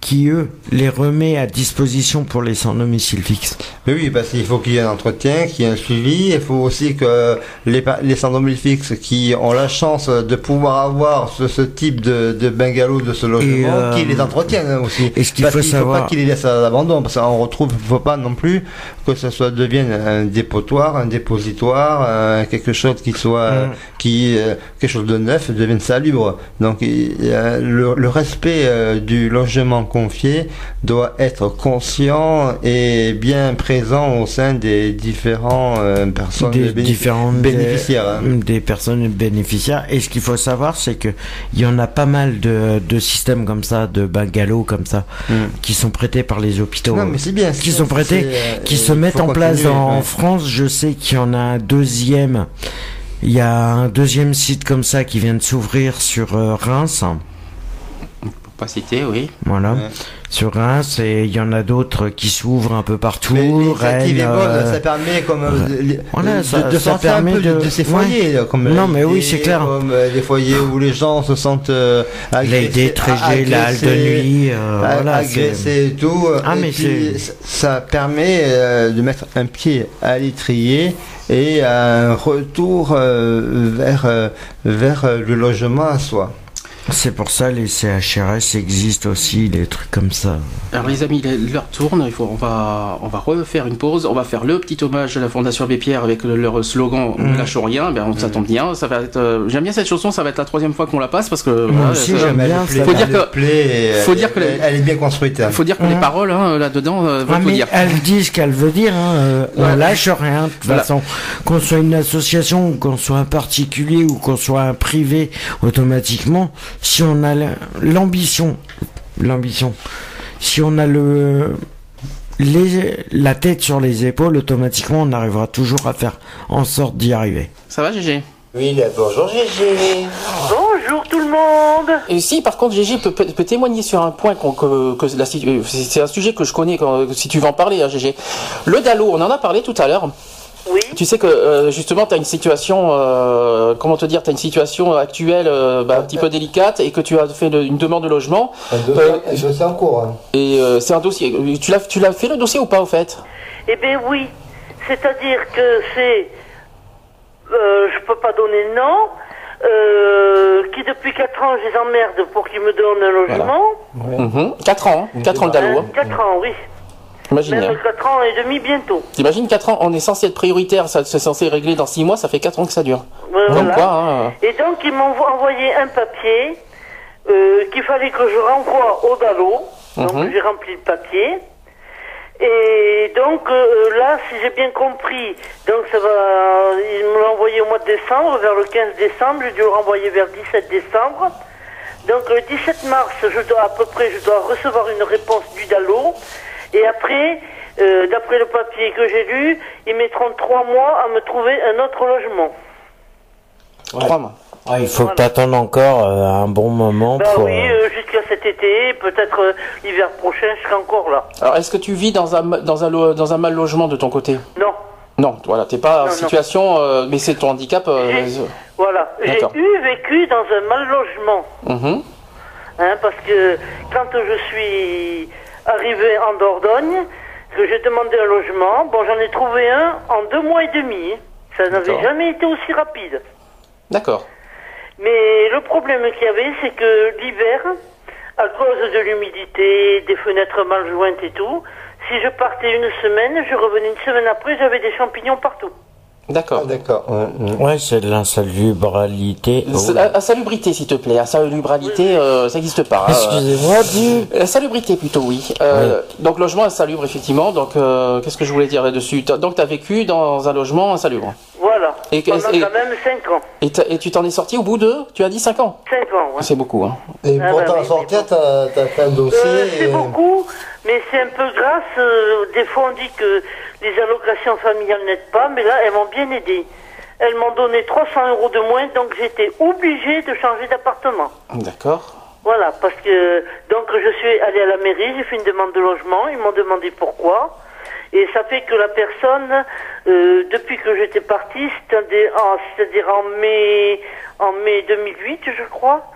qui, eux, les remet à disposition pour les sans domicile fixe. Mais oui, parce qu'il faut qu'il y ait un entretien, qu'il y ait un suivi. Il faut aussi que les, les sans-domicile fixes qui ont la chance de pouvoir avoir ce, ce type de, de bungalow, de ce logement, euh, qui les entretiennent aussi. et ce qu'il parce faut qu'il savoir- faut pas qu'ils les laissent à l'abandon, parce qu'on retrouve, il faut pas non plus que ce soit devienne un dépotoir, un dépositoire, un- quelque chose qui soit, Mm. qui euh, quelque chose de neuf devienne salubre. Donc le respect euh, du logement confié doit être conscient et bien présent au sein des différents euh, personnes des différentes bénéficiaires. hein. des personnes bénéficiaires et ce qu'il faut savoir c'est que il y en a pas mal de, de systèmes comme ça de bungalows comme ça Mm. qui sont prêtés par les hôpitaux Non, mais bien. qui sont prêtés, euh, qui se mettent en place en. France je sais qu'il y en a un deuxième il y a un deuxième site comme ça qui vient de s'ouvrir sur euh, Reims pas citer, oui. voilà Ouais. sur Reims et il y en a d'autres qui s'ouvrent un peu partout Mais est Rennes, bonne, euh, ça permet comme euh, les- Voilà, de, ça- de ça sortir un permet peu de, ces foyers, comme Non, mais oui, c'est clair. Comme euh, les foyers où les gens se sentent euh, agressés, les Trégé, la halle de nuit euh, voilà agressés et tout. Ah, et mais puis, c'est- ça- ça permet euh, de mettre un pied à l'étrier et un retour euh, vers euh, vers euh, le logement à soi. C'est pour ça les CHRS existent aussi, des trucs comme ça. Alors les amis, l'heure tourne, il faut, on, va, on va refaire une pause, on va faire le petit hommage à la Fondation Abbé Pierre avec le- leur slogan Mm. Ne lâchons rien, ben, ça tombe bien, ça va être, euh, j'aime bien cette chanson, ça va être la troisième fois qu'on la passe parce que... aussi, ça- j'aime bien Faut dire que- plaît et faut elle- dire que les- elle, elle est bien construite. hein. Il faut dire que les paroles hein, là-dedans euh, veulent Ah, dire. elle dit ce qu'elle veut dire, hein. euh, on lâche rien, de toute Voilà. façon. Qu'on soit une association, qu'on soit un particulier, ou qu'on soit un privé, automatiquement, si on a la- l'ambition, l'ambition, si on a le, les, la tête sur les épaules, automatiquement, on arrivera toujours à faire en sorte d'y arriver. Ça va Gégé? Oui, là, bonjour Gégé. Bonjour tout le monde Et si par contre Gégé peut, peut, peut témoigner sur un point que, que euh, c'est c'est un sujet que je connais quand- si tu veux en parler hein, Gégé. Le Dalo, on en a parlé tout à l'heure. Oui, Tu sais que euh, justement tu as une situation euh, comment te dire, tu as une situation actuelle euh, bah, un petit peu délicate et que tu as fait le- une demande de logement Un Euh, dossier en cours. hein. et euh, c'est un dossier. Tu l'as tu l'as fait le dossier ou pas au fait? Eh bien oui, c'est-à-dire que c'est, euh, je peux pas donner de nom, euh, qui depuis 4 ans je les emmerde pour qu'ils me donnent un logement. 4 ans, 4 ans le Dalo. Hein, Hein. 4 ans, oui. Imagine. Même hein. 4 ans et demi bientôt. T'imagines 4 ans, on est censé être prioritaire, ça c'est censé régler dans 6 mois, ça fait 4 ans que ça dure. Voilà. Comme quoi, hein. Et donc ils m'ont envoyé un papier euh, qu'il fallait que je renvoie au DALO. Donc Mhm. j'ai rempli le papier. Et donc euh, là, si j'ai bien compris, donc ça va, ils me l'ont envoyé au mois de décembre, vers le 15 décembre, j'ai dû le renvoyer vers le 17 décembre. Donc le 17 mars, je dois à peu près, je dois recevoir une réponse du DALO. Et après, euh, d'après le papier que j'ai lu, ils mettront trois mois à me trouver un autre logement. 3 mois. il faut que t'attendes encore euh, un bon moment Bah pour... oui, euh, jusqu'à cet été, peut-être euh, l'hiver prochain, je serai encore là. Alors est-ce que tu vis dans un, dans un, lo- dans un mal logement de ton côté? Non, Non, voilà, t'es pas en Non, situation, euh, mais c'est ton handicap. euh, J'ai- voilà. J'ai eu vécu dans un mal logement, mhm. hein, parce que quand je suis arrivé en Dordogne, que j'ai demandé un logement, bon, j'en ai trouvé un en deux mois et demi. Ça n'avait jamais été aussi rapide. D'accord. Mais le problème qu'il y avait, c'est que l'hiver, à cause de l'humidité, des fenêtres mal jointes et tout, si je partais une semaine, je revenais une semaine après, j'avais des champignons partout. D'accord. D'accord. ouais, ouais. Ouais, c'est de l'insalubralité. C'est- La, la salubrité, s'il te plaît. La salubralité, euh, ça n'existe pas. hein. Excusez-moi, du... La salubrité plutôt, oui. Euh, Donc logement insalubre, effectivement. Donc euh, qu'est-ce que je voulais dire là-dessus Donc tu as vécu dans un logement insalubre. Voilà. Et Pendant et- quand même 5 ans. Et, t'as- et tu t'en es sorti au bout de, tu as dit 5 ans 5 ans, ouais. C'est beaucoup, hein. Et Ah pour bah t'en oui, sortir, t'as as fait un dossier. Euh, c'est et- beaucoup, mais c'est un peu grâce. euh, des fois, on dit que les allocations familiales n'aident pas, mais là, elles m'ont bien aidé. Elles m'ont donné 300 euros de moins, donc j'étais obligée de changer d'appartement. D'accord. Voilà, parce que donc je suis allée à la mairie, j'ai fait une demande de logement, ils m'ont demandé pourquoi. Et ça fait que la personne, euh, depuis que j'étais partie, c'est-à-dire en, c'est-à-dire en mai, en mai 2008, je crois.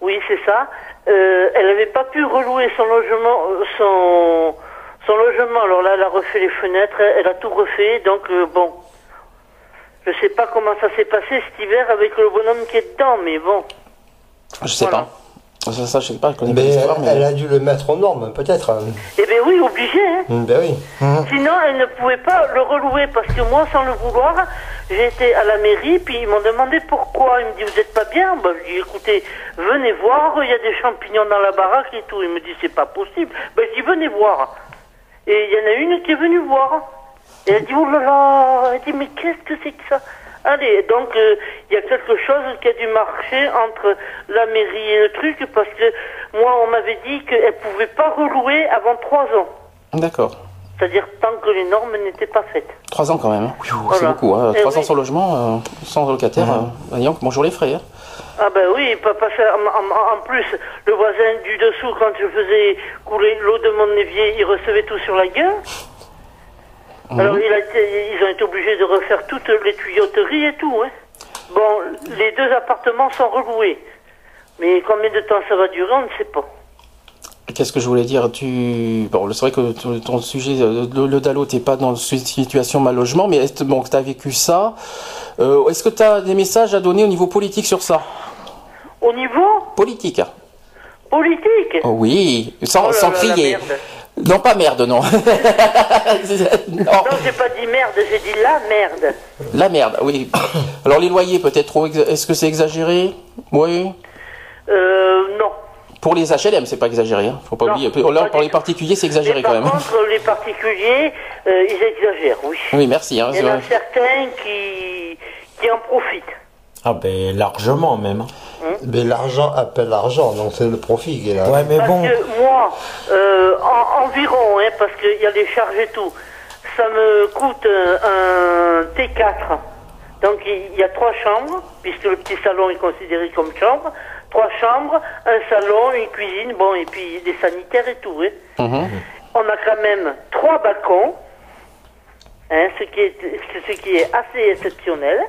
Oui, c'est ça. Euh, elle n'avait pas pu relouer son logement, euh, son, son logement. Alors là, elle a refait les fenêtres, elle, elle a tout refait. Donc euh, bon, je sais pas comment ça s'est passé cet hiver avec le bonhomme qui est dedans, mais bon. Je sais Voilà. pas. Ça, ça, je sais pas, je connais pas Mais l'histoire, elle, mais... elle a dû le mettre aux normes, peut-être. Eh bien oui, obligé, hein. Mm, Ben oui. Sinon, elle ne pouvait pas le relouer parce que moi, sans le vouloir, j'ai été à la mairie, puis ils m'ont demandé pourquoi. Ils me disent, vous n'êtes pas bien? Ben, Je dis, écoutez, venez voir, il y a des champignons dans la baraque et tout. Il me dit, c'est pas possible. Ben, je dis, venez voir. Et il y en a une qui est venue voir. Et elle dit, oh là là, elle dit, mais qu'est-ce que c'est que ça? Allez, donc euh, il y a quelque chose qui a dû marcher entre la mairie et le truc, parce que moi, on m'avait dit qu'elle pouvait pas relouer avant trois ans. D'accord. C'est-à-dire tant que les normes n'étaient pas faites. 3 ans quand même. hein. C'est Voilà. beaucoup. Hein. Eh 3 ans oui. sans logement, euh, sans locataire. euh, bonjour les frais. hein. Ah ben oui, pas, pas ça. En, en- en plus, le voisin du dessous, quand je faisais couler l'eau de mon évier, il recevait tout sur la gueule. Mhm. Alors il a été- ils ont été obligés de refaire toutes les tuyauteries et tout. Hein. Bon, les deux appartements sont reloués. Mais combien de temps ça va durer, on ne sait pas. Qu'est-ce que je voulais dire? Tu bon, c'est vrai que ton, sujet, euh, le, le Dalo, t'es pas dans une situation mal logement, mais est-ce bon, que t'as vécu ça Euh, Est-ce que t'as des messages à donner au niveau politique sur ça? Au niveau? Politique. politique? Oh oui, sans, Oh là sans là, crier. Non, pas merde, non. *laughs* non, Non, j'ai pas dit merde, j'ai dit la merde. la merde, oui. Alors les loyers, peut-être trop. Est-ce que c'est exagéré? Oui. Euh, non. Pour les HLM, c'est pas exagéré. Hein. Faut pas Non, oublier. Là, pour les particuliers, c'est exagéré par quand même. contre, les particuliers, euh, ils exagèrent, oui. Oui, merci. Hein, Il y en a certains qui, qui en profitent. Ah ben largement même. Mais l'argent appelle l'argent, donc c'est le profit qui est là. Ouais mais Parce bon. que moi, euh, en- environ, hein, parce qu'il y a les charges et tout, ça me coûte un T4. Donc il y a trois chambres, puisque le petit salon est considéré comme chambre. Trois chambres, un salon, une cuisine, bon, et puis des sanitaires et tout. hein. Mhm. On a quand même trois balcons, hein, ce, qui est, ce qui est assez exceptionnel.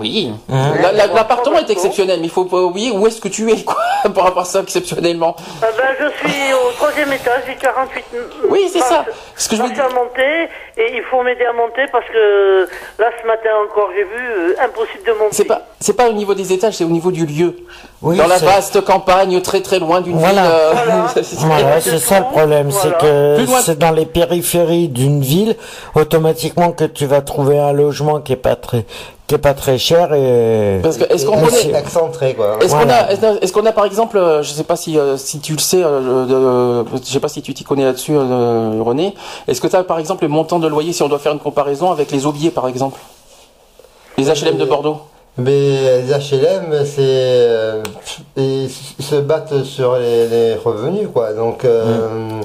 Oui. Hein L'appartement est exceptionnel, mais il faut pas oublier où est-ce que tu es, quoi, *laughs* par rapport à ça, exceptionnellement. Ah ben, je suis au troisième étage, j'ai 48 m- Oui, c'est ça. Ce que je veux monter, et il faut m'aider à monter parce que là, ce matin encore, j'ai vu, euh, impossible de monter. C'est pas, c'est pas au niveau des étages, c'est au niveau du lieu. Oui, Dans la vaste campagne, très très loin d'une Voilà. ville. euh, Voilà. *laughs* c'est- Voilà, c'est ça le problème, Voilà. c'est que c'est dans les périphéries d'une ville, automatiquement que tu vas trouver un logement qui est pas très, qui est pas très cher et. Parce que est-ce qu'on connaît, Excentré, quoi. est-ce qu'on a, est-ce qu'on a par exemple, euh, je sais pas si euh, si tu le sais, euh, euh, je sais pas si tu t'y connais là-dessus, euh, René. Est-ce que tu as par exemple le montant de loyer si on doit faire une comparaison avec les aubiers par exemple, les HLM de Bordeaux? Mais les HLM, c'est euh, ils se battent sur les, les revenus, quoi. Donc, euh,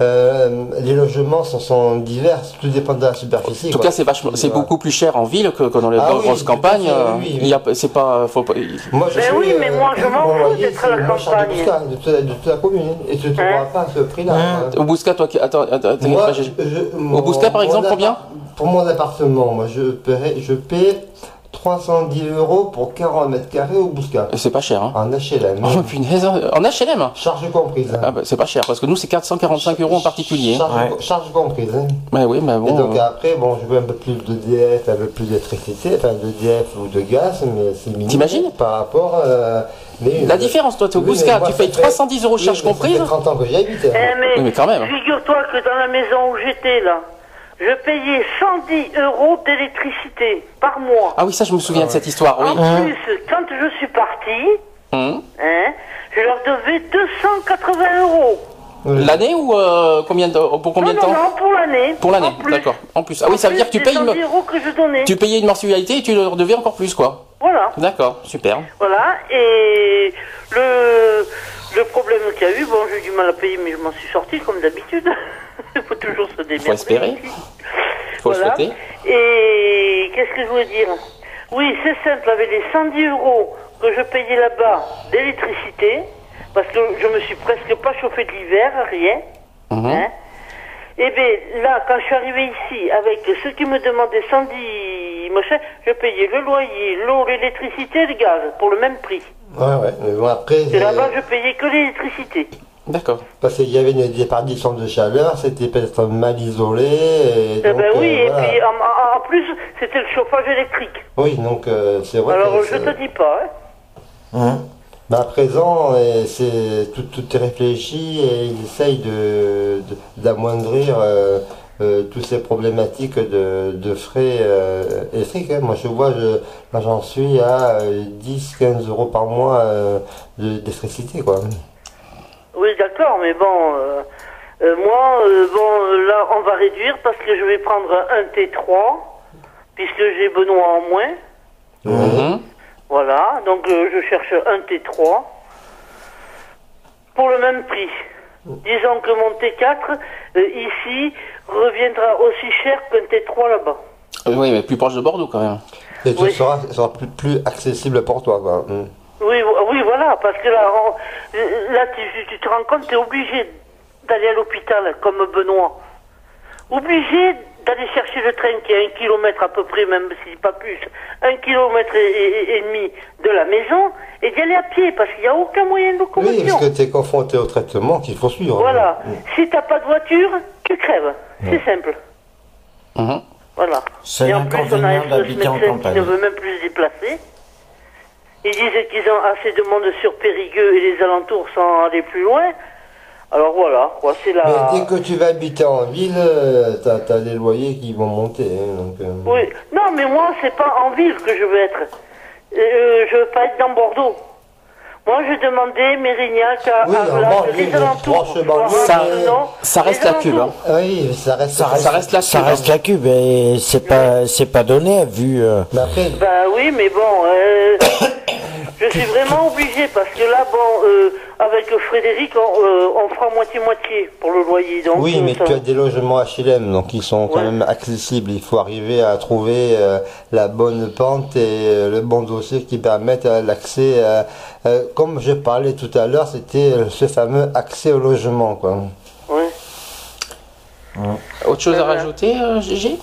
euh, les logements sont, sont divers, tout dépend de la superficie. En tout quoi. cas, c'est vachement, c'est Voilà. beaucoup plus cher en ville que, que dans les Ah oui, grosses à campagnes. euh, oui, oui. il y a, c'est pas, faut pas. Moi, je Ben suis, oui, mais moi, je m'en mon fous d'être à la de campagne. De, toute la- de toute la commune. Et tu ne trouveras Hein pas ce prix-là. Hein. Au toi, qui- attends, attends, attends, Moi, pas- je- je- mon- par exemple, combien? Pour mon appartement, moi, je, paierai, je paie 310 euros pour 40 mètres carrés au Bouscat. c'est pas cher, hein. En HLM. Oh, punaise, en HLM. Charge comprise. hein. Ah bah, c'est pas cher parce que nous c'est 445 euros en particulier. hein. Charge, Ouais. charge comprise. hein. Ouais, oui, mais Et bon. donc euh, après, bon, je veux un peu plus de DF, un peu plus d'électricité, enfin de DF ou de gaz, mais c'est minime. T'imagines Par rapport. euh, mais, La différence, toi, t'es au Oui, tu payes fait- 310 euros oui, charges mais comprises. Ça fait 30 ans que j'y habite. hein. Eh, mais, Oui, mais quand même. figure-toi que dans la maison où j'étais, là, je payais 110 euros d'électricité par mois. Ah oui, ça, je me souviens de cette histoire, oui. En plus, quand je suis parti, Hum. hein, je leur devais 280 euros. Oui. L'année ou euh, combien de, pour combien de non, temps non, pour l'année. Pour l'année, d'accord. En plus. Ah oui, En ça veut dire que tu payes 110 une, euros que je donnais. tu payais une mensualité et tu leur devais encore plus, quoi. Voilà. D'accord, super. Voilà, et le, le problème qu'il y a eu, bon, j'ai eu du mal à payer, mais je m'en suis sorti comme d'habitude. *laughs* Il faut toujours se démerder. Faut espérer. Faut Voilà. souhaiter. Et qu'est-ce que je voulais dire? Oui, c'est simple, avec les 110 euros que je payais là-bas d'électricité, parce que je me suis presque pas chauffé de l'hiver, rien. Mhm. Hein et bien là, quand je suis arrivé ici, avec ceux qui me demandaient 110 machin, je payais le loyer, l'eau, l'électricité et le gaz pour le même prix. Ouais, ouais, mais bon, après. Et c'est- là-bas, je payais que l'électricité. D'accord. Parce qu'il y avait une déperdition de chaleur, c'était peut-être mal isolé. Et Eh donc, ben oui, euh, et voilà. puis en, plus, c'était le chauffage électrique. Oui, donc euh, c'est vrai Alors, que. je te dis pas, hein. Hein? Bah, à présent, euh, c'est tout, tout est réfléchi et ils essayent de, de- d'amoindrir euh, euh, toutes ces problématiques de, de frais euh, électriques. hein. Moi, je vois, je, j'en suis à 10-15 euros par mois euh, de- d'électricité, quoi. Oui, d'accord, mais bon, euh, euh, moi, euh, bon, là, on va réduire parce que je vais prendre un T3, puisque j'ai Benoît en moins. Mhm. Voilà, donc euh, je cherche un T3 pour le même prix. Disons que mon T4 euh, ici reviendra aussi cher qu'un T3 là-bas. Euh, Oui, mais plus proche de Bordeaux quand même. Et ce Oui. sera, sera plus, plus accessible pour toi, quoi. Mm. Oui, oui, voilà, parce que là, on- là tu, tu te rends compte, tu es obligé d'aller à l'hôpital comme Benoît. Obligé d'aller chercher le train qui est à un kilomètre à peu près, même si pas plus, un kilomètre et, et- et demi de la maison, et d'y aller à pied, parce qu'il n'y a aucun moyen de Oui, locomotion. parce que tu es confronté au traitement qu'il faut suivre. Voilà. Mm. Si t'as pas de voiture, tu crèves. C'est simple. Mhm. Voilà. C'est Et en plus, on a un d'habiter en médecin qui ne veut même plus se déplacer. Ils disent qu'ils ont assez de monde sur Périgueux et les alentours sans aller plus loin. Alors voilà, quoi, c'est la... Mais dès que tu vas habiter en ville, euh, t'as as des loyers qui vont monter. hein, donc, euh, Oui, non, mais moi, c'est pas en ville que je veux être. Euh, je veux pas être dans Bordeaux. Moi, je demandais Mérignac à, Oui, à en Vlac, banlieue, les alentours. Ça- ça reste les la cube, hein. Oui, ça reste. Ça reste la Ça cube, reste hein. la cube et c'est pas c'est pas donné vu. euh, Ben oui, mais bon, euh, *coughs* je suis vraiment obligé parce que là, bon, euh, avec Frédéric, on, euh, on fera moitié-moitié pour le loyer. Donc, oui, euh, mais ça- tu as des logements HLM, donc ils sont quand Ouais. même accessibles. Il faut arriver à trouver euh, la bonne pente et euh, le bon dossier qui permettent euh, l'accès. euh, euh, comme je parlais tout à l'heure, c'était ce fameux accès au logement, quoi. Ouais. Autre chose à rajouter, euh, Gégé?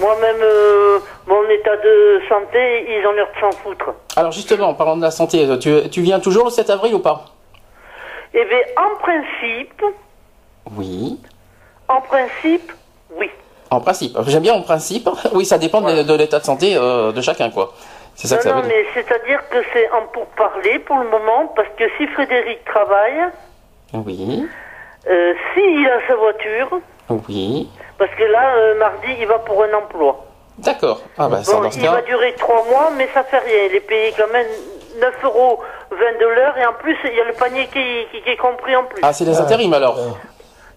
Moi-même, euh, mon état de santé, ils ont l'air de s'en foutre. Alors justement, en parlant de la santé, euh, tu, tu viens toujours le 7 avril ou pas? Eh bien, en principe, Oui. en principe, oui. En principe. J'aime bien en principe. *laughs* Oui, ça dépend de- l'état de santé euh, de chacun, quoi. C'est ça Non, que ça non, veut dire. mais c'est-à-dire que c'est en pourparler pour le moment, parce que si Frédéric travaille, Oui. euh, s'il a sa voiture, Oui. parce que là, euh, mardi, il va pour un emploi. D'accord. Ah bah ça, Bon, il va durer trois mois, mais ça fait rien. Il est payé quand même 9 euros 20 de l'heure, et en plus, il y a le panier qui, qui- qui est compris en plus. Ah, c'est les intérims alors.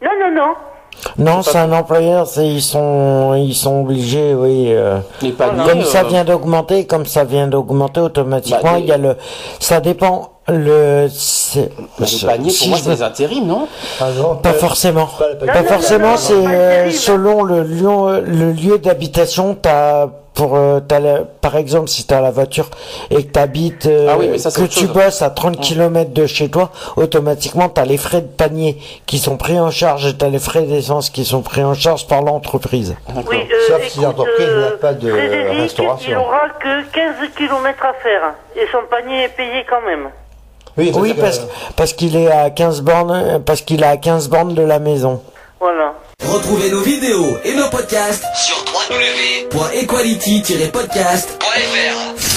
Non, non, non. Non, c'est un employeur, c'est ils sont ils sont obligés, oui. euh, Les paniers. comme ça euh, vient d'augmenter, comme ça vient d'augmenter automatiquement, Bah, les- il y a le ça dépend le c'est- les paniers, si pour moi, je c'est les intérims, non Ah pas forcément. pas panier. Forcément, c'est euh, selon le lieu, le lieu d'habitation. T'as pour euh, la- par exemple si t'as la voiture et que t'habites euh, Ah oui, mais ça, c'est que tu chose. bosses à 30 km de chez toi, automatiquement t'as les frais de panier qui sont pris en charge et t'as les frais d'essence qui sont pris en charge par l'entreprise. Oui, euh, Sauf si l'entreprise euh, n'a pas de Frédéric, restauration. il aura que 15 km à faire. Et son panier est payé quand même. Oui, Oui, parce parce qu'il est à 15 bornes parce qu'il est à 15 bornes de la maison. Voilà. Retrouvez nos vidéos et nos podcasts sur www.equality-podcast.fr.